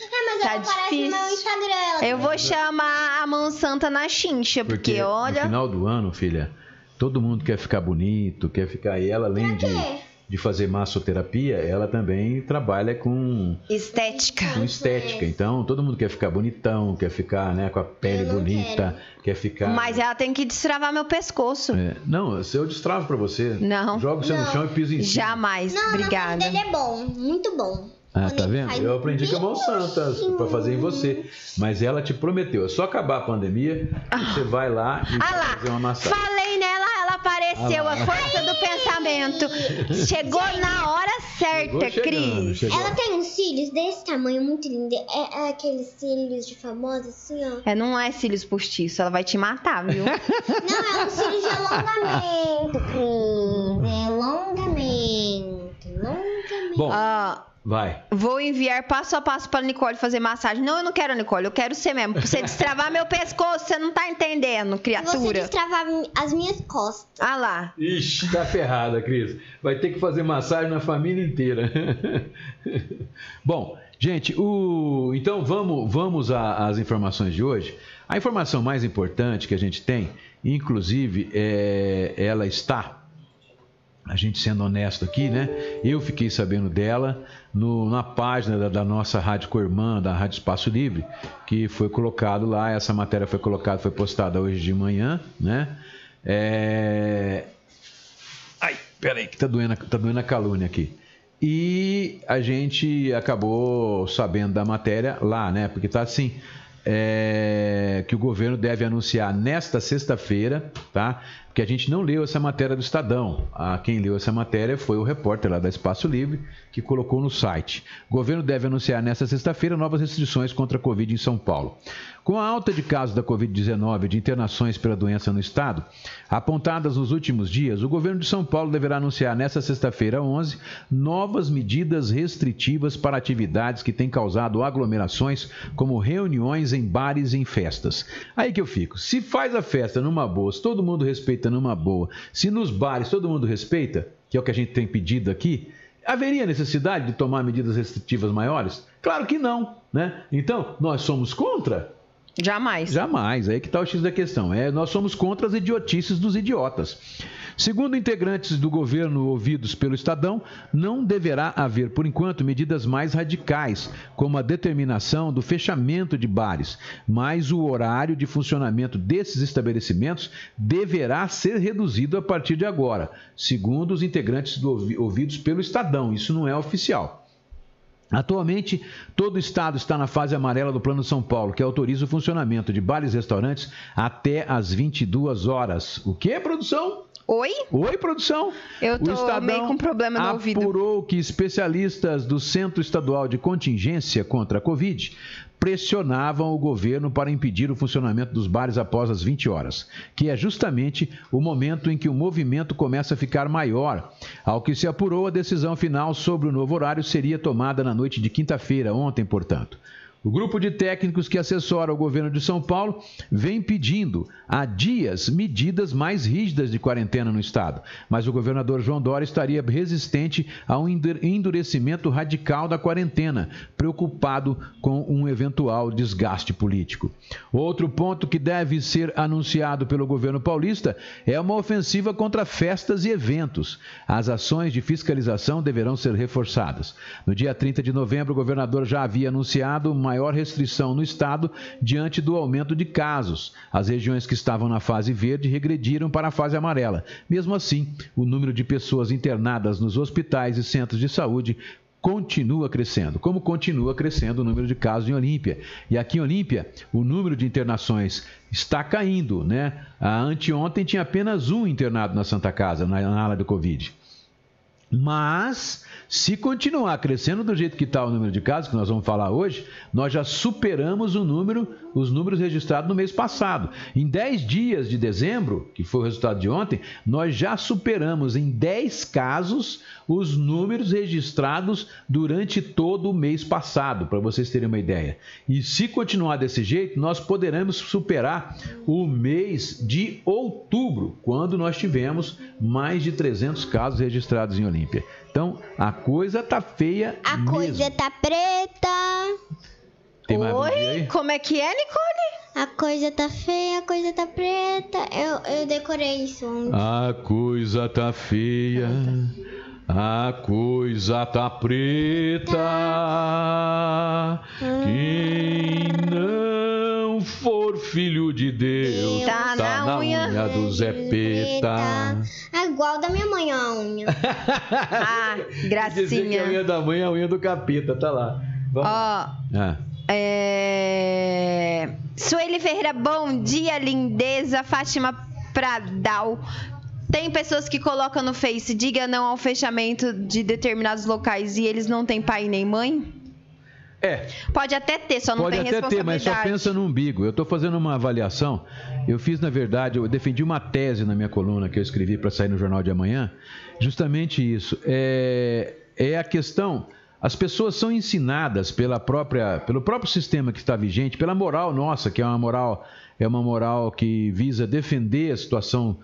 É, mas Tá ela aparece no meu difícil. Instagram. Eu vou chamar a mão santa na chincha, porque, no olha. final do ano, filha, todo mundo quer ficar bonito, quer ficar. E ela, além de, quê? De fazer massoterapia, ela também trabalha com, Estética. com estética. Então, todo mundo quer ficar bonitão, quer ficar né, com a pele bonita, quer ficar. Mas ela tem que destravar meu pescoço. É, não, se eu destravo pra você. Não. Jogo você no Não. chão e piso em cima. Jamais. Não, Obrigada. não, dele é bom, muito bom. Ah, tá ele vendo? Eu aprendi com a mão bem santa pra fazer em você. Mas ela te prometeu, é só acabar a pandemia, você vai lá e Ah vai lá, fazer uma massagem. ela apareceu, a força do pensamento. Chegou na hora Chegou certa, chegando, Cris. chegou. Ela tem uns cílios desse tamanho, muito lindo. É, é aqueles cílios de famosa, assim, ó. É, não é cílios postiços, ela vai te matar, viu? Não, é um cílio de alongamento, Cris. É alongamento, alongamento. Bom, Ah, vai. vou enviar passo a passo pra Nicole fazer massagem. Não, eu não quero, Nicole, eu quero você mesmo. Pra você destravar meu pescoço, você não tá entendendo, Se você criatura. destravar as minhas costas. Ah lá. Ixi, tá ferrada, Cris. Vai ter que fazer massagem na família inteira. Bom, gente, o... então vamos, vamos a- às informações de hoje. A informação mais importante que a gente tem, inclusive, é... ela está a gente sendo honesto aqui, né? Eu fiquei sabendo dela no- na página da, da nossa Rádio Cormã, da Rádio Espaço Livre, que foi colocado lá, essa matéria foi colocada, foi postada hoje de manhã, né? É... Ai, Peraí, que tá doendo, tá doendo a calúnia aqui. E a gente acabou sabendo da matéria lá, né? Porque tá assim. É, que o governo deve anunciar nesta sexta-feira, tá? Porque a gente não leu essa matéria do Estadão. A quem leu essa matéria foi o repórter lá da Espaço Livre que colocou no site. O governo deve anunciar nesta sexta-feira novas restrições contra a Covid em São Paulo. Com a alta de casos da Covid-19 e de internações pela doença no estado, apontadas nos últimos dias, o governo de São Paulo deverá anunciar nesta sexta-feira, 11, novas medidas restritivas para atividades que têm causado aglomerações, como reuniões em bares e em festas. Aí que eu fico. Se faz a festa numa boa, se todo mundo respeita numa boa, se nos bares todo mundo respeita, que é o que a gente tem pedido aqui, haveria necessidade de tomar medidas restritivas maiores? Claro que não, né? Então, nós somos contra? Jamais. Jamais. Aí que está o X da questão. É, nós somos contra as idiotices dos idiotas. Segundo integrantes do governo ouvidos pelo Estadão, não deverá haver, por enquanto, medidas mais radicais, como a determinação do fechamento de bares, mas o horário de funcionamento desses estabelecimentos deverá ser reduzido a partir de agora, segundo os integrantes do, ouvidos pelo Estadão. Isso não é oficial. Atualmente, todo o estado está na fase amarela do Plano São Paulo, que autoriza o funcionamento de bares e restaurantes até às 22 horas. O que, produção? Oi? Oi, produção. Eu tô meio com problema no ouvido. apurou que especialistas do Centro Estadual de Contingência contra a Covid pressionavam o governo para impedir o funcionamento dos bares após as 20 horas, que é justamente o momento em que o movimento começa a ficar maior. Ao que se apurou, a decisão final sobre o novo horário seria tomada na noite de quinta-feira, ontem, portanto. O grupo de técnicos que assessora o governo de São Paulo vem pedindo há dias medidas mais rígidas de quarentena no estado, mas o governador João Dória estaria resistente a um endurecimento radical da quarentena, preocupado com um eventual desgaste político. Outro ponto que deve ser anunciado pelo governo paulista é uma ofensiva contra festas e eventos. As ações de fiscalização deverão ser reforçadas. No dia 30 de novembro, o governador já havia anunciado uma maior restrição no estado diante do aumento de casos. As regiões que estavam na fase verde regrediram para a fase amarela. Mesmo assim, o número de pessoas internadas nos hospitais e centros de saúde continua crescendo, como continua crescendo o número de casos em Olímpia. E aqui em Olímpia, o número de internações está caindo, né? A anteontem tinha apenas um internado na Santa Casa, na, ala do Covid. Mas, se continuar crescendo do jeito que está o número de casos, que nós vamos falar hoje, nós já superamos o número, os números registrados no mês passado. Em 10 dias de dezembro, que foi o resultado de ontem, nós já superamos em 10 casos os números registrados durante todo o mês passado, para vocês terem uma ideia. E se continuar desse jeito, nós poderemos superar o mês de outubro, quando nós tivemos mais de 300 casos registrados em Olímpia. Então, a coisa tá feia A mesmo. coisa tá preta. Tem mais Oi? Como é que é, Nicole? A coisa tá feia, a coisa tá preta. Eu, eu decorei isso ontem. A coisa tá feia, a coisa tá preta. Quem não for filho de Deus Tá na unha. do Zé Peta. É igual da minha mãe a unha. Ah, Dizer que a gracinha. unha da mãe é a unha do capeta, tá lá. Vamos. Ó, Ah. é... Sueli Ferreira, bom dia, lindeza. Fátima Pradal. Tem pessoas que colocam no Face, diga não ao fechamento de determinados locais e eles não têm pai nem mãe? É, Pode até ter, só não Pode tem até ter, mas só pensa no umbigo. Eu estou fazendo uma avaliação. Eu fiz, na verdade, eu defendi uma tese na minha coluna que eu escrevi para sair no Jornal de Amanhã. Justamente isso. É, é a questão. As pessoas são ensinadas pela própria, pelo próprio sistema que está vigente, pela moral nossa, que é uma moral, é uma moral que visa defender a situação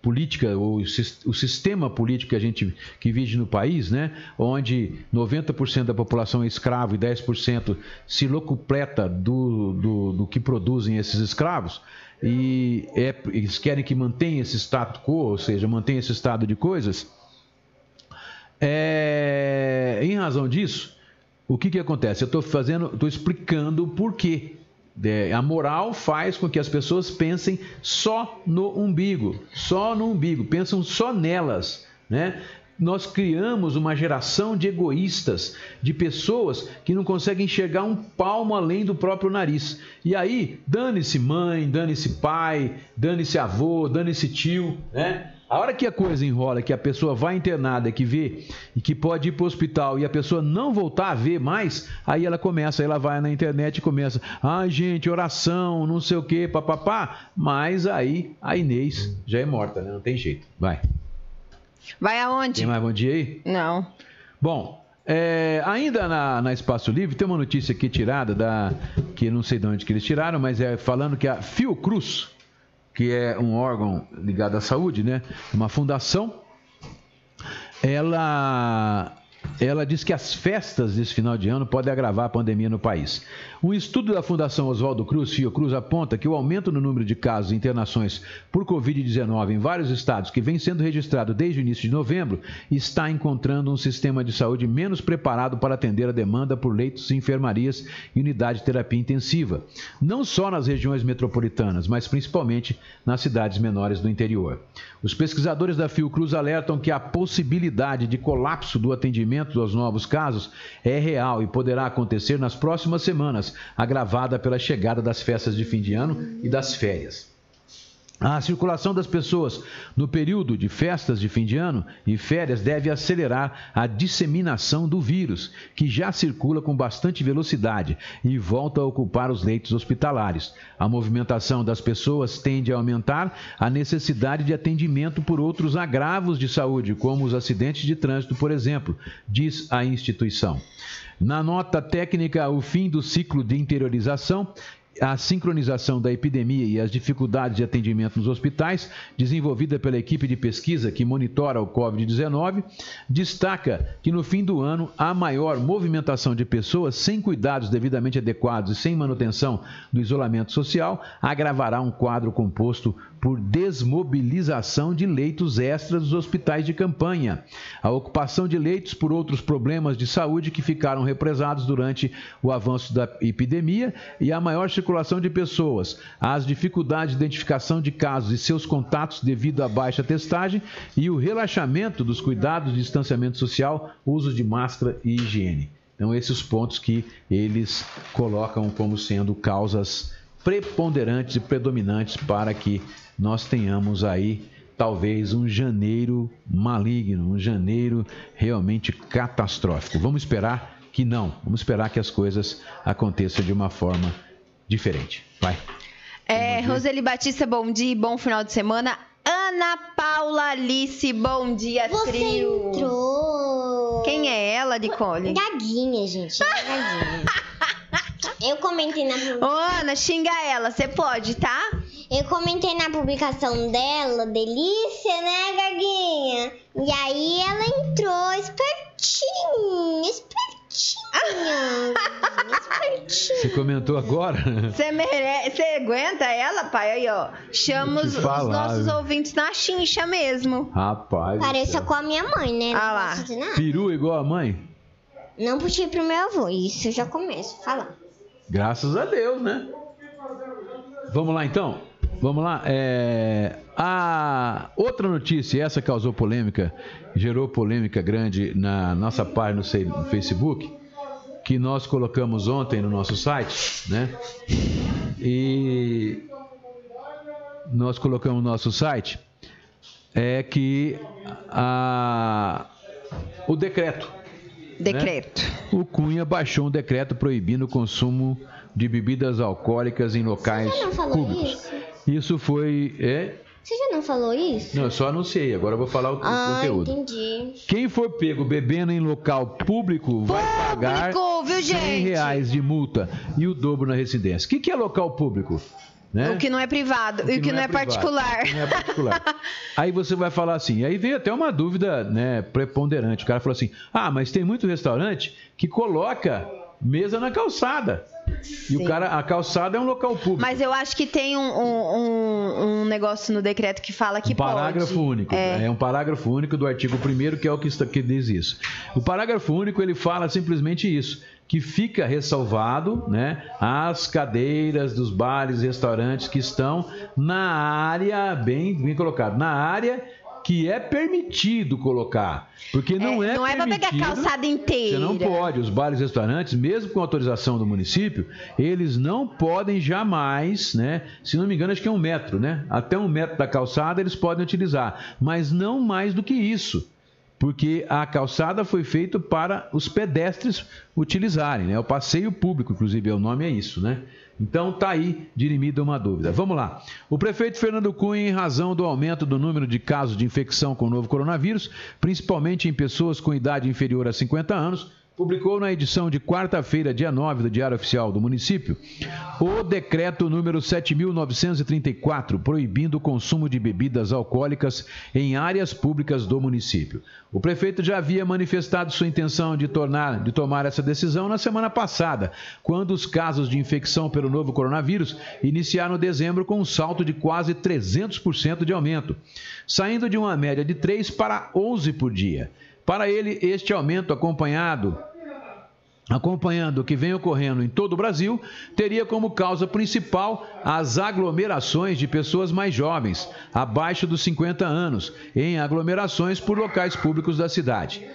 política, o, sis- o sistema político que a gente que vive no país, né? onde 90% da população é escravo e 10% se locupleta do, do, do que produzem esses escravos, e é- eles querem que mantenha esse status quo, ou seja, mantenha esse estado de coisas. É, em razão disso, o que, que acontece? Eu estou fazendo, estou explicando o porquê. É, a moral faz com que as pessoas pensem só no umbigo, só no umbigo, pensam só nelas, né? nós criamos uma geração de egoístas, de pessoas que não conseguem enxergar um palmo além do próprio nariz. E aí, dane-se mãe, dane-se pai, dane-se avô, dane-se tio, né? A hora que a coisa enrola, que a pessoa vai internada, que vê e que pode ir para o hospital e a pessoa não voltar a ver mais, aí ela começa, aí ela vai na internet e começa, ai ah, gente, oração, não sei o que, papapá, mas aí a Inês já é morta, né? Não tem jeito. Vai. Vai aonde? Tem mais bom dia aí? Não. Bom, é, ainda na, na, Espaço Livre, tem uma notícia aqui tirada da. que não sei de onde que eles tiraram, mas é falando que a Fiocruz, que é um órgão ligado à saúde, né? Uma fundação, ela ela diz que as festas desse final de ano podem agravar a pandemia no país. Um estudo da Fundação Oswaldo Cruz, Fiocruz, aponta que o aumento no número de casos e internações por Covid-19 em vários estados, que vem sendo registrado desde o início de novembro, está encontrando um sistema de saúde menos preparado para atender a demanda por leitos enfermarias e unidade de terapia intensiva, não só nas regiões metropolitanas, mas principalmente nas cidades menores do interior. Os pesquisadores da Fiocruz alertam que a possibilidade de colapso do atendimento dos novos casos é real e poderá acontecer nas próximas semanas, agravada pela chegada das festas de fim de ano e das férias. A circulação das pessoas no período de festas de fim de ano e férias deve acelerar a disseminação do vírus, que já circula com bastante velocidade e volta a ocupar os leitos hospitalares. A movimentação das pessoas tende a aumentar a necessidade de atendimento por outros agravos de saúde, como os acidentes de trânsito, por exemplo, diz a instituição. Na nota técnica, o fim do ciclo de interiorização a sincronização da epidemia e as dificuldades de atendimento nos hospitais, desenvolvida pela equipe de pesquisa que monitora o Covid-19, destaca que no fim do ano a maior movimentação de pessoas sem cuidados devidamente adequados e sem manutenção do isolamento social agravará um quadro composto por desmobilização de leitos extras dos hospitais de campanha, a ocupação de leitos por outros problemas de saúde que ficaram represados durante o avanço da epidemia e a maior circulação de pessoas, as dificuldades de identificação de casos e seus contatos devido à baixa testagem e o relaxamento dos cuidados de distanciamento social, uso de máscara e higiene. Então, esses os pontos que eles colocam como sendo causas preponderantes e predominantes para que nós tenhamos aí talvez um janeiro maligno, um janeiro realmente catastrófico. Vamos esperar que não, vamos esperar que as coisas aconteçam de uma forma diferente. Vai. É, Roseli Batista, bom dia, bom final de semana. Ana Paula Alice, bom dia, Você trio. entrou. Quem é ela, Nicole? Gaguinha, gente. é Gaguinha. Eu comentei na Ô, Ana, xinga ela, você pode, tá? Eu comentei na publicação dela, delícia, né, Gaguinha? E aí ela entrou espertinha, espertinha. espertinha. Você comentou agora? Você mere... Você aguenta ela, pai? Aí, ó. Chama os, nossos viu? ouvintes na chincha mesmo. Rapaz. Pareça com a minha mãe, né? Ah lá. Peru igual a mãe? Não puxei pro meu avô, isso eu já começo a falar. Graças a Deus, né? Vamos lá então? Vamos lá. É, A outra notícia, essa causou polêmica, gerou polêmica grande na nossa página no sei- no Facebook, que nós colocamos ontem no nosso site, né? E nós colocamos no nosso site é que a, o decreto Decreto. o Cunha baixou um decreto proibindo o consumo de bebidas alcoólicas em locais Você já não falou públicos. isso? Isso foi. É? Você já não falou isso? Não, eu só anunciei, agora eu vou falar o, o ah, conteúdo. entendi. Quem for pego bebendo em local público vai pagar Público, viu, 100 gente? reais de multa e o dobro na residência. O que, que é local público? Né? O que não é privado e o que não é, privado, particular. o que não é particular. aí você vai falar assim, aí veio até uma dúvida né, preponderante. O cara falou assim: ah, mas tem muito restaurante que coloca mesa na calçada. E o Sim. cara, a calçada é um local público. Mas eu acho que tem um, um, um- um negócio no decreto que fala que um parágrafo pode. único. É. É. um parágrafo único do artigo 1 que é o que, está- que diz isso. O parágrafo único ele fala simplesmente isso, que fica ressalvado, né, as cadeiras dos bares e restaurantes que estão na área bem, bem colocado, na área que é permitido colocar. Porque não é, é Não é pra pegar a calçada inteira. Você não pode. Os bares e restaurantes, mesmo com autorização do município, eles não podem jamais, né? Se não me engano, acho que é um metro, né? Até um metro da calçada eles podem utilizar. Mas não mais do que isso porque a calçada foi feita para os pedestres utilizarem, né? O passeio público, inclusive, o nome é isso, né? Então tá aí dirimida uma dúvida. Vamos lá. O prefeito Fernando Cunha, em razão do aumento do número de casos de infecção com o novo coronavírus, principalmente em pessoas com idade inferior a 50 anos, publicou na edição de quarta-feira, dia 9 do Diário Oficial do Município, o decreto número 7.934, proibindo o consumo de bebidas alcoólicas em áreas públicas do município. O prefeito já havia manifestado sua intenção de, tornar, de tomar essa decisão na semana passada, quando os casos de infecção pelo novo coronavírus iniciaram em dezembro com um salto de quase 300% de aumento, saindo de uma média de 3 para 11 por dia. Para ele, este aumento acompanhado acompanhando o que vem ocorrendo em todo o Brasil, teria como causa principal as aglomerações de pessoas mais jovens, abaixo dos 50 anos, em aglomerações por locais públicos da cidade.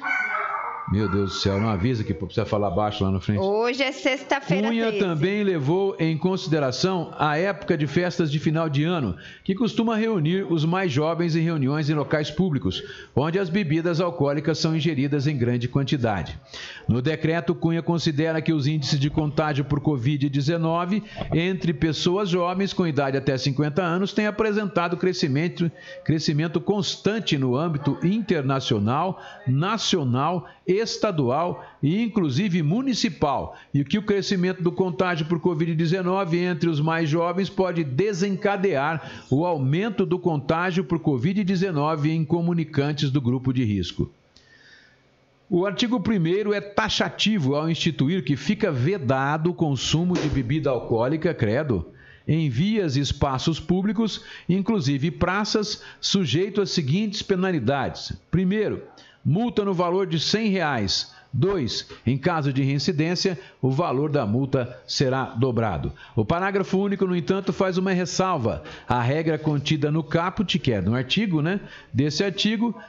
Meu Deus do céu, não avisa que precisa falar baixo lá na frente. Hoje é sexta-feira. Cunha 13. também levou em consideração a época de festas de final de ano, que costuma reunir os mais jovens em reuniões em locais públicos, onde as bebidas alcoólicas são ingeridas em grande quantidade. No decreto, Cunha considera que os índices de contágio por Covid-19 entre pessoas jovens com idade até 50 anos têm apresentado crescimento, crescimento constante no âmbito internacional, nacional estadual e inclusive municipal, e que o crescimento do contágio por Covid-19 entre os mais jovens pode desencadear o aumento do contágio por Covid-19 em comunicantes do grupo de risco. O artigo 1 é taxativo ao instituir que fica vedado o consumo de bebida alcoólica, credo, em vias e espaços públicos, inclusive praças, sujeito às seguintes penalidades. Primeiro, multa no valor de 100 reais. 2. Em caso de reincidência, o valor da multa será dobrado. O parágrafo único, no entanto, faz uma ressalva. A regra contida no caput, que é no artigo, né? Desse artigo,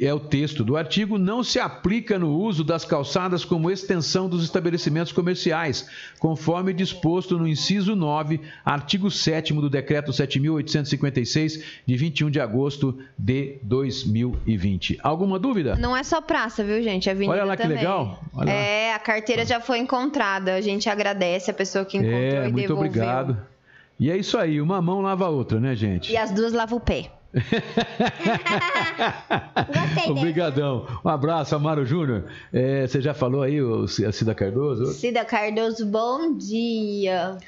é o texto do artigo, não se aplica no uso das calçadas como extensão dos estabelecimentos comerciais, conforme disposto no inciso 9, artigo 7 do decreto 7856 de 21 de agosto de 2020. Alguma dúvida? Não é só praça, viu, gente? Avenida Olha lá que também. legal. Olha lá. é, a carteira já foi encontrada. A gente agradece a pessoa que encontrou É, e muito devolveu. obrigado. E é isso aí, uma mão lava a outra, né, gente? E as duas lavam o pé. Gostei. Obrigadão. Um abraço, Amaro Júnior. É, você já falou aí, o a Cida Cardoso? Cida Cardoso, bom dia.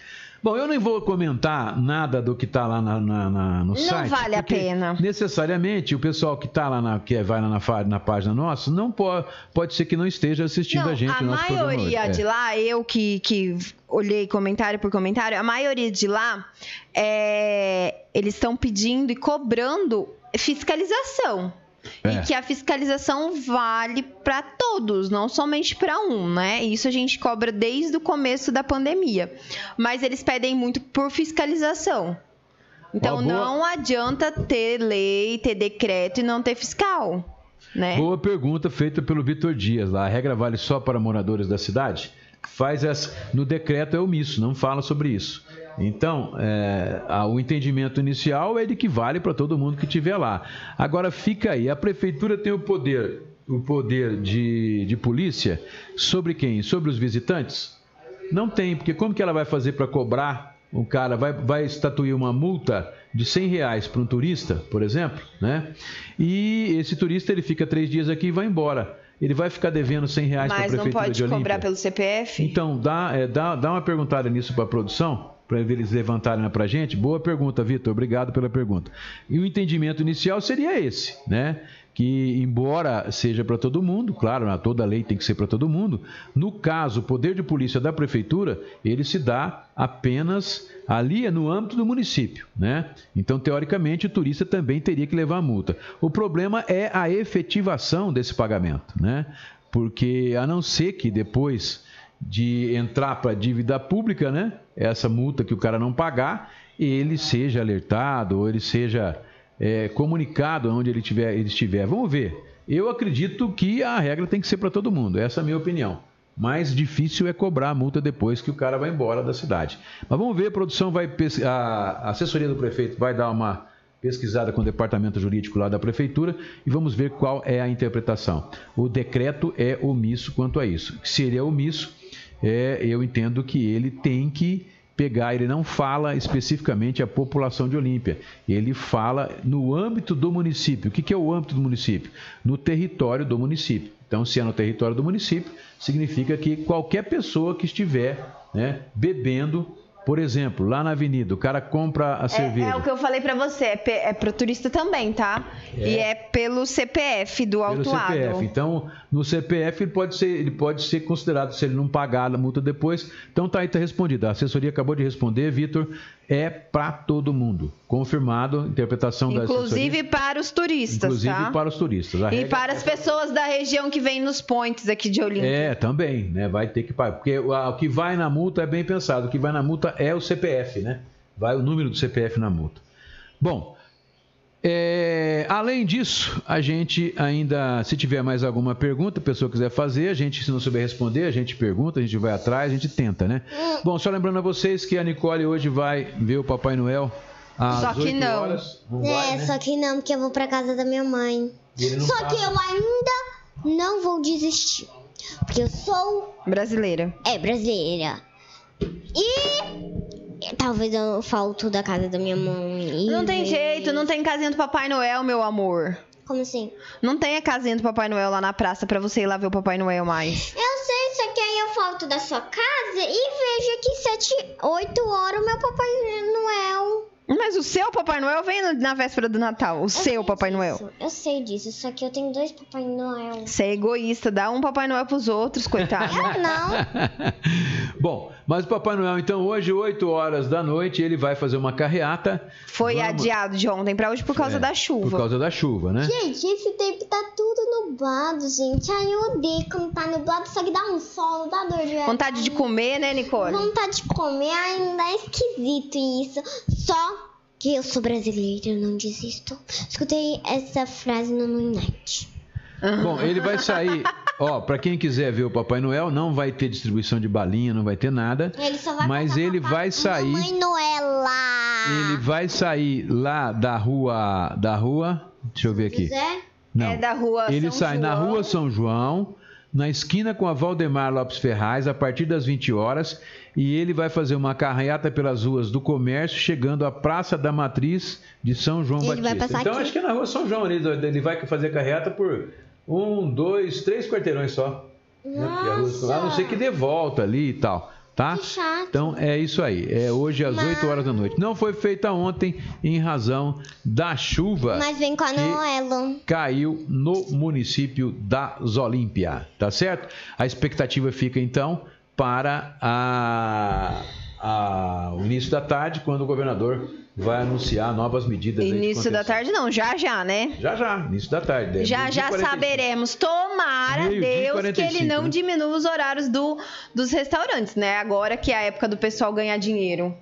Bom, eu nem vou comentar nada do que está lá na, na- na- no Não site. vale a pena. Necessariamente, o pessoal que está lá na, que vai lá na, na página nossa, não pode, pode ser que não esteja assistindo Não, a gente. a maioria de É. lá, eu que, que olhei comentário por comentário, a maioria de lá, é, eles estão pedindo e cobrando fiscalização. É. E que a fiscalização vale para todos, não somente para um, né? Isso a gente cobra desde o começo da pandemia. Mas eles pedem muito por fiscalização. Então boa- não adianta ter lei, ter decreto e não ter fiscal, né? Boa pergunta feita pelo Vitor Dias lá. A regra vale só para moradores da cidade? Faz essa. No decreto é omisso, não fala sobre isso. Então, é, o entendimento inicial é de que vale para todo mundo que estiver lá. Agora fica aí, a prefeitura tem o poder, o poder de, de polícia sobre quem? Sobre os visitantes? Não tem, porque como que ela vai fazer para cobrar um cara? Vai, vai estatuir uma multa de 100 reais para um turista, por exemplo, né? E esse turista ele fica três dias aqui e vai embora. Ele vai ficar devendo 100 reais para a Mas não prefeitura pode de Olímpia. cobrar pelo CPF? Então, dá, é, dá, dá uma perguntada nisso para a produção, para eles levantarem para a gente. Boa pergunta, Vitor. Obrigado pela pergunta. E o entendimento inicial seria esse, né? Que, embora seja para todo mundo, claro, né, toda lei tem que ser para todo mundo, no caso, o poder de polícia da prefeitura, ele se dá apenas ali é no âmbito do município, né? Então, teoricamente, o turista também teria que levar a multa. O problema é a efetivação desse pagamento, né? Porque, a não ser que depois de entrar para a dívida pública, né? Essa multa que o cara não pagar, ele seja alertado ou ele seja é, comunicado onde ele, tiver, ele estiver. Vamos ver. Eu acredito que a regra tem que ser para todo mundo. Essa é a minha opinião. Mais difícil é cobrar a multa depois que o cara vai embora da cidade. Mas vamos ver, a produção vai. A assessoria do prefeito vai dar uma pesquisada com o departamento jurídico lá da prefeitura e vamos ver qual é a interpretação. O decreto é omisso quanto a isso. Se ele é omisso, é, eu entendo que ele tem que pegar, ele não fala especificamente a população de Olímpia, ele fala no âmbito do município. O que, que é o âmbito do município? No território do município. Então, se é no território do município, significa que qualquer pessoa que estiver né, bebendo por exemplo, lá na avenida, o cara compra a cerveja. É, é o que eu falei para você, é, é pro turista também, tá? É. E é pelo CPF do autuado. Pelo CPF. Então, no CPF ele pode ser, ele pode ser considerado se ele não pagar a multa depois. Então tá aí tá respondido. A assessoria acabou de responder, Vitor é para todo mundo. Confirmado, interpretação Inclusive da Inclusive para os turistas, Inclusive tá? para os turistas. E para as pessoas da região que vêm nos pontes aqui de Olímpia. É, também, né? Vai ter que pagar. Porque o que vai na multa é bem pensado. O que vai na multa é o CPF, né? Vai o número do CPF na multa. Bom, é, além disso, a gente ainda, se tiver mais alguma pergunta, a pessoa quiser fazer, a gente, se não souber responder, a gente pergunta, a gente vai atrás, a gente tenta, né? Bom, só lembrando a vocês que a Nicole hoje vai ver o Papai Noel às só que 8 não. horas. Não é, vai, né? só que não, porque eu vou pra casa da minha mãe. Só passa. que eu ainda não vou desistir. Porque eu sou. Brasileira. É, brasileira. E Talvez eu falto da casa da minha mãe. Não tem jeito, não tem casinha do Papai Noel, meu amor. Como assim? Não tem a casinha do Papai Noel lá na praça pra você ir lá ver o Papai Noel mais. Eu sei, só que aí eu falto da sua casa e vejo que 7, 8 horas o meu Papai Noel mas o seu Papai Noel vem na véspera do Natal. O eu seu Papai disso. Noel. Eu sei disso, só que eu tenho dois Papai Noel. Você é egoísta, dá um Papai Noel pros outros, coitado. eu não. Bom, mas o Papai Noel, então, hoje, 8 horas da noite, ele vai fazer uma carreata. Foi Vamos... adiado de ontem pra hoje por causa é, da chuva. Por causa da chuva, né? Gente, esse tempo tá tudo nublado, gente. Ai, eu odeio quando tá nublado, só que dá um sol, dá dor de Vontade de comer, né, Nicole? Vontade de comer, ainda é esquisito isso. Só que eu sou brasileira, eu não desisto. Escutei essa frase no Night. Bom, ele vai sair. Ó, para quem quiser ver o Papai Noel, não vai ter distribuição de balinha, não vai ter nada. Ele só vai mas ele vai sair. Mamãe Noela. Ele vai sair lá da rua, da rua. Deixa eu ver aqui. Quiser? Não. É da rua Ele São sai João. na rua São João, na esquina com a Valdemar Lopes Ferraz, a partir das 20 horas e ele vai fazer uma carreata pelas ruas do comércio, chegando à Praça da Matriz de São João ele Batista. então aqui. acho que é na rua São João ali, ele vai fazer carreata por um, dois, três quarteirões só. Nossa. Né? A não ser que dê volta ali e tal. Tá? Que chato. Então é isso aí. É hoje às Mas... 8 horas da noite. Não foi feita ontem em razão da chuva. Mas vem com a Noelo. Caiu no município das Olímpia. Tá certo? A expectativa fica então para a, a, o início da tarde, quando o governador vai anunciar novas medidas. Início da tarde não, já já, né? Já já, início da tarde. Já já saberemos. Tomara Deus 45, que ele não né? diminua os horários do, dos restaurantes, né? Agora que é a época do pessoal ganhar dinheiro.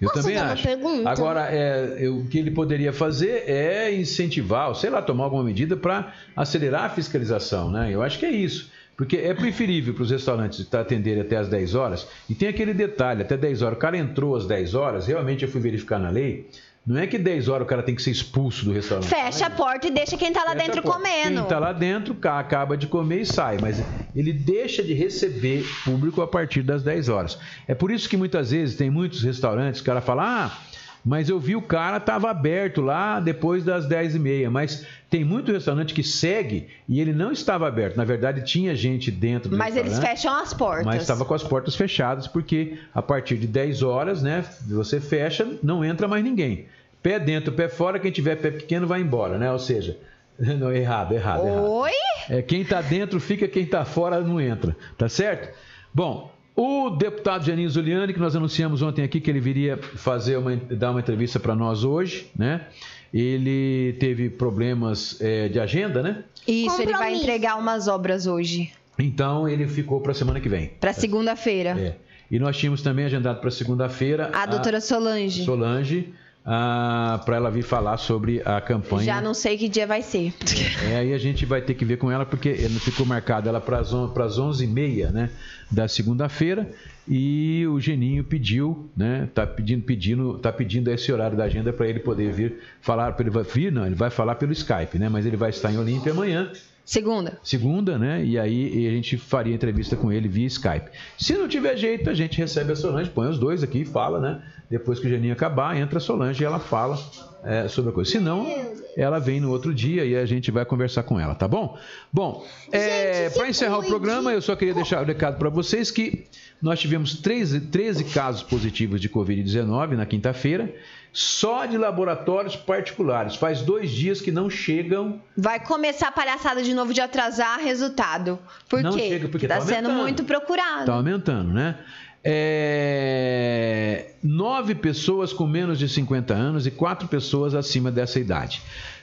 Eu Posso também acho. Agora, é, eu, o que ele poderia fazer é incentivar, ou sei lá, tomar alguma medida para acelerar a fiscalização, né? Eu acho que é isso. Porque é preferível para os restaurantes atenderem até as 10 horas. E tem aquele detalhe, até 10 horas. O cara entrou às 10 horas, realmente eu fui verificar na lei. Não é que 10 horas o cara tem que ser expulso do restaurante. Fecha a porta e deixa quem está lá Fecha dentro comendo. Quem está lá dentro acaba de comer e sai. Mas ele deixa de receber público a partir das 10 horas. É por isso que muitas vezes tem muitos restaurantes que o cara fala: ah mas eu vi o cara estava aberto lá depois das 10 e meia. Mas tem muito restaurante que segue e ele não estava aberto. Na verdade, tinha gente dentro do Mas eles fecham as portas. Mas estava com as portas fechadas, porque a partir de 10 horas, né? Você fecha, não entra mais ninguém. Pé dentro, pé fora, quem tiver pé pequeno vai embora, né? Ou seja, não, errado, errado, errado. Oi? É, quem está dentro fica, quem está fora não entra, tá certo? Bom, o deputado Janinho Zuliani, que nós anunciamos ontem aqui que ele viria fazer uma, dar uma entrevista para nós hoje, né? Ele teve problemas é, de agenda, né? Isso, ele vai entregar umas obras hoje. Então ele ficou para a semana que vem. Para segunda-feira. É. E nós tínhamos também agendado para segunda-feira a, a doutora Solange. Solange ah, para ela vir falar sobre a campanha. Já não sei que dia vai ser. É, aí a gente vai ter que ver com ela, porque ficou marcado ela para as 11h30 né, da segunda-feira e o Geninho pediu, né? Tá pedindo, pedindo, tá pedindo esse horário da agenda para ele poder vir falar, ele vai vir, não, ele vai falar pelo Skype, né? Mas ele vai estar em Olímpia amanhã. Segunda. Segunda, né? E aí a gente faria entrevista com ele via Skype. Se não tiver jeito, a gente recebe a Solange, põe os dois aqui e fala, né? Depois que o Geninho acabar, entra a Solange e ela fala é, sobre a coisa. Se não, ela vem no outro dia e a gente vai conversar com ela, tá bom? Bom, é, para encerrar o programa, eu só queria deixar o um recado para vocês que nós tivemos 13, 13 casos positivos de Covid-19 na quinta-feira, só de laboratórios particulares. Faz dois dias que não chegam. Vai começar a palhaçada de novo de atrasar resultado. Por não quê? Chega porque está tá sendo muito procurado. Está aumentando, né? É... Nove pessoas com menos de 50 anos e quatro pessoas acima dessa idade.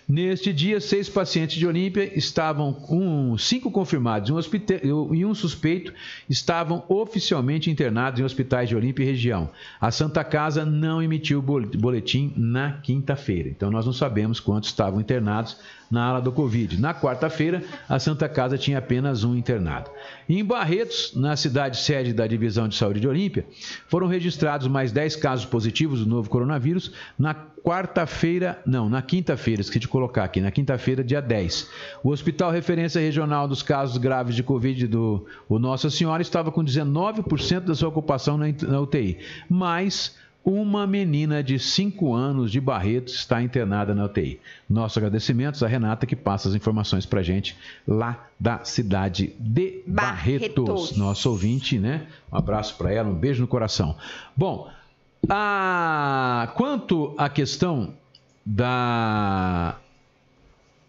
Neste dia, seis pacientes de Olímpia estavam com cinco confirmados um, e um suspeito estavam oficialmente internados em hospitais de Olímpia e região. A Santa Casa não emitiu boletim na quinta-feira, então nós não sabemos quantos estavam internados na ala do Covid. Na quarta-feira, a Santa Casa tinha apenas um internado. Em Barretos, na cidade sede da Divisão de Saúde de Olímpia, foram registrados mais 10 casos positivos do novo coronavírus na quarta-feira, não, na quinta-feira, esqueci de colocar aqui, na quinta-feira, dia 10. O Hospital Referência Regional dos Casos Graves de Covid do o Nossa Senhora estava com 19% da sua ocupação na, na UTI, mas uma menina de 5 anos de Barretos está internada na UTI. Nossos agradecimentos a Renata que passa as informações para gente lá da cidade de Barretos. Barretos. Nosso ouvinte, né? Um abraço para ela, um beijo no coração. Bom, a... quanto à questão da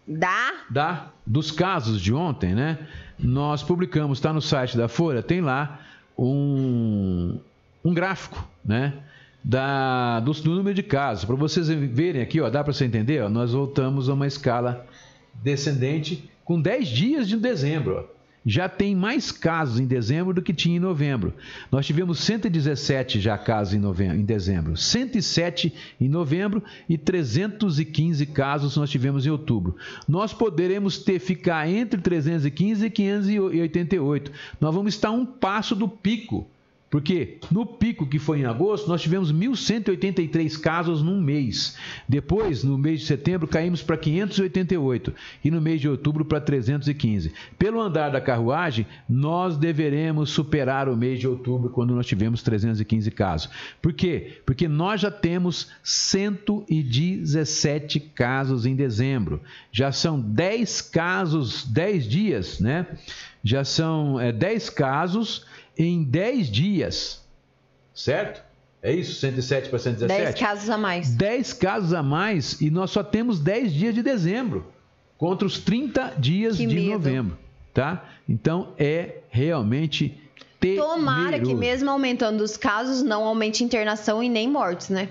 da da dos casos de ontem, né? Nós publicamos, está no site da Folha, tem lá um, um gráfico, né? Da, do, do número de casos. Para vocês verem aqui, ó, dá para você entender? Ó, nós voltamos a uma escala descendente com 10 dias de dezembro. Ó. Já tem mais casos em dezembro do que tinha em novembro. Nós tivemos 117 já casos em, novembro, em dezembro, 107 em novembro e 315 casos nós tivemos em outubro. Nós poderemos ter ficar entre 315 e 588. Nós vamos estar um passo do pico porque no pico que foi em agosto, nós tivemos 1.183 casos num mês. Depois, no mês de setembro, caímos para 588 e no mês de outubro para 315. Pelo andar da carruagem, nós deveremos superar o mês de outubro quando nós tivemos 315 casos. Por quê? Porque nós já temos 117 casos em dezembro. Já são 10 casos, 10 dias, né? Já são é, 10 casos em 10 dias, certo? É isso? 107 para 117? 10 casos a mais. 10 casos a mais e nós só temos 10 dias de dezembro contra os 30 dias que de medo. novembro, tá? Então é realmente temeroso. Tomara que mesmo aumentando os casos não aumente internação e nem mortes, né?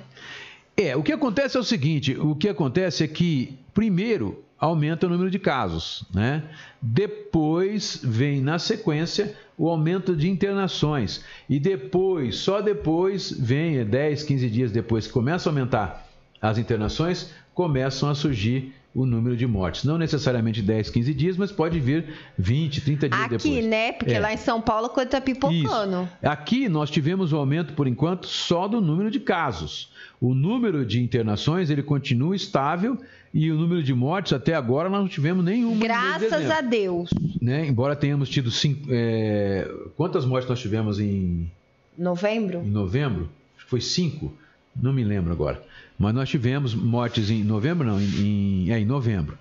É, o que acontece é o seguinte, o que acontece é que primeiro aumenta o número de casos, né? Depois vem na sequência o aumento de internações. E depois, só depois, vem 10, 15 dias depois que começa a aumentar as internações, começam a surgir o número de mortes. Não necessariamente 10, 15 dias, mas pode vir 20, 30 dias Aqui, depois. Aqui, né? Porque é. lá em São Paulo a coisa está pipocando. Isso. Aqui nós tivemos o um aumento, por enquanto, só do número de casos. O número de internações ele continua estável e o número de mortes, até agora, nós não tivemos nenhuma. Graças a Deus. Né? Embora tenhamos tido. Cinco, é... Quantas mortes nós tivemos em. Novembro? Em novembro? Foi cinco? Não me lembro agora. Mas nós tivemos mortes em novembro, não, em, é, em novembro.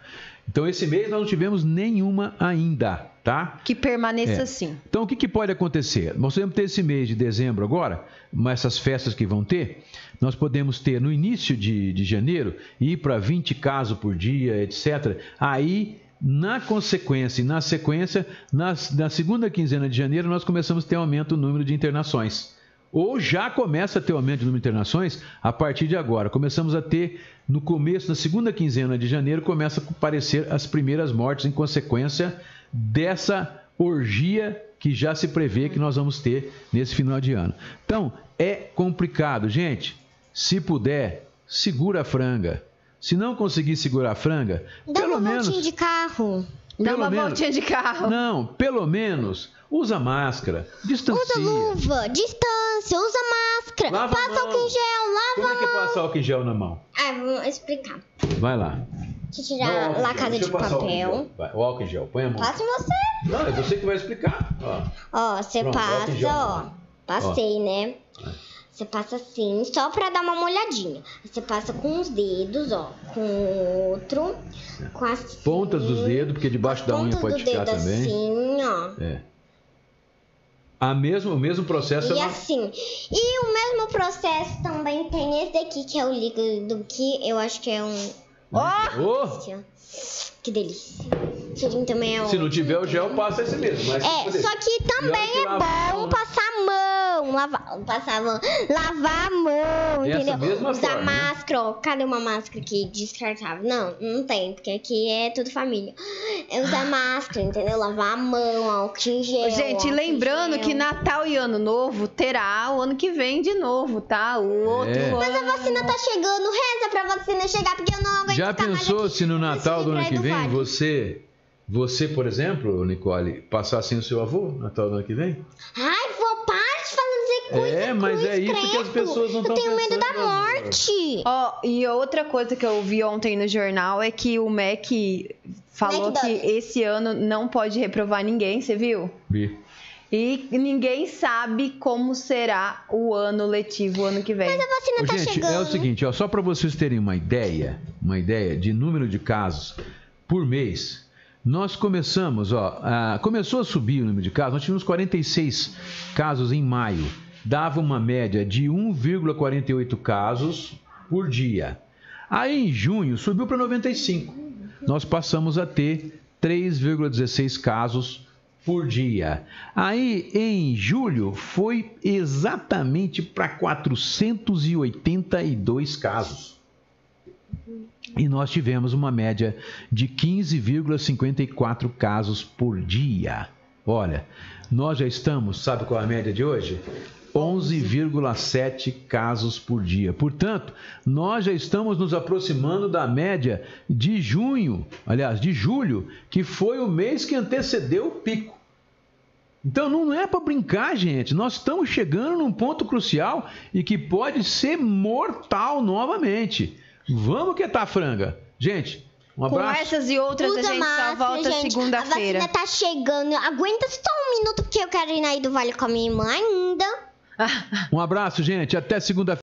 Então, esse mês nós não tivemos nenhuma ainda, tá? Que permaneça é. assim. Então, o que, que pode acontecer? Nós podemos ter esse mês de dezembro agora, mas essas festas que vão ter, nós podemos ter no início de, de janeiro, ir para 20 casos por dia, etc. Aí, na consequência na sequência, nas, na segunda quinzena de janeiro, nós começamos a ter um aumento no número de internações ou já começa a ter o aumento do número de internações a partir de agora. Começamos a ter, no começo, na segunda quinzena de janeiro, começa a aparecer as primeiras mortes em consequência dessa orgia que já se prevê que nós vamos ter nesse final de ano. Então, é complicado, gente. Se puder, segura a franga. Se não conseguir segurar a franga, Dá pelo uma menos. de carro. Dá pelo uma menos- voltinha de carro. Não, pelo menos usa máscara, distancia. Usa luva, distância, usa máscara, Lava a passa mão. álcool em gel, lava Como é que passa álcool em gel na mão? Ah, vou explicar. Vai lá. Deixa eu Não, tirar álcool em lá a gel. casa Deixa de o papel. Vai, o álcool em gel, põe a mão. Passa em você. Não, é você que vai explicar. Ó. Ó, você Pronto, passa, ó. Passei, né? Você passa assim, só pra dar uma molhadinha. Você passa com os dedos, ó. Com o outro. Com as Pontas dos dedos, porque debaixo da unha pode ficar também. assim, ó. É. A mesmo, o mesmo processo E é assim. E o mesmo processo também tem esse daqui, que é o líquido que eu acho que é um. Aqui, ó. Que delícia. Cheirinho também é se não tiver o gel, passa esse mesmo. Mas É, só que também que é bom né? passar a mão, lavar, passar a mão, lavar a mão, Dessa entendeu? mesma Usar forma, né? máscara, ó. Cadê uma máscara aqui descartável? Não, não tem, porque aqui é tudo família. É usar máscara, entendeu? Lavar a mão, álcool em gel. Gente, lembrando gel. que Natal e Ano Novo terá o ano que vem de novo, tá? O outro É. ano. Mas a vacina tá chegando, reza pra vacina chegar, porque eu não aguento Já ficar mais pensou aqui. se no Natal do ano que vem vale. você, você, por exemplo, Nicole, passar sem o seu avô Natal do ano que vem? Ai, vou para de fazer coisa É, mas é isso que as pessoas não Eu estão tenho medo da pensando, morte. Ó, e outra coisa que eu vi ontem no jornal é que o MEC falou que McDonald's. esse ano não pode reprovar ninguém, você viu? Vi. E ninguém sabe como será o ano letivo ano que vem. A vacina Ô, tá gente, chegando. é o seguinte, ó, só para vocês terem uma ideia, uma ideia de número de casos por mês, nós começamos, ó, a- começou a subir o número de casos, nós tínhamos 46 casos em maio, dava uma média de 1,48 casos por dia. Aí em junho subiu para 95. Nós passamos a ter 3,16 casos por dia. Aí em julho foi exatamente para 482 casos. E nós tivemos uma média de 15,54 casos por dia. Olha, nós já estamos, sabe qual é a média de hoje? 11,7 casos por dia. Portanto, nós já estamos nos aproximando da média de junho, aliás, de julho, que foi o mês que antecedeu o pico. Então não é para brincar, gente. Nós estamos chegando num ponto crucial e que pode ser mortal novamente. Vamos que tá franga. Gente, um Com abraço. essas e outras, a Usa gente só máscara, volta segunda-feira. A vacina tá chegando. Aguenta só um minuto, porque eu quero ir aí do Vale com a minha irmã ainda. Um abraço, gente. Até segunda-feira.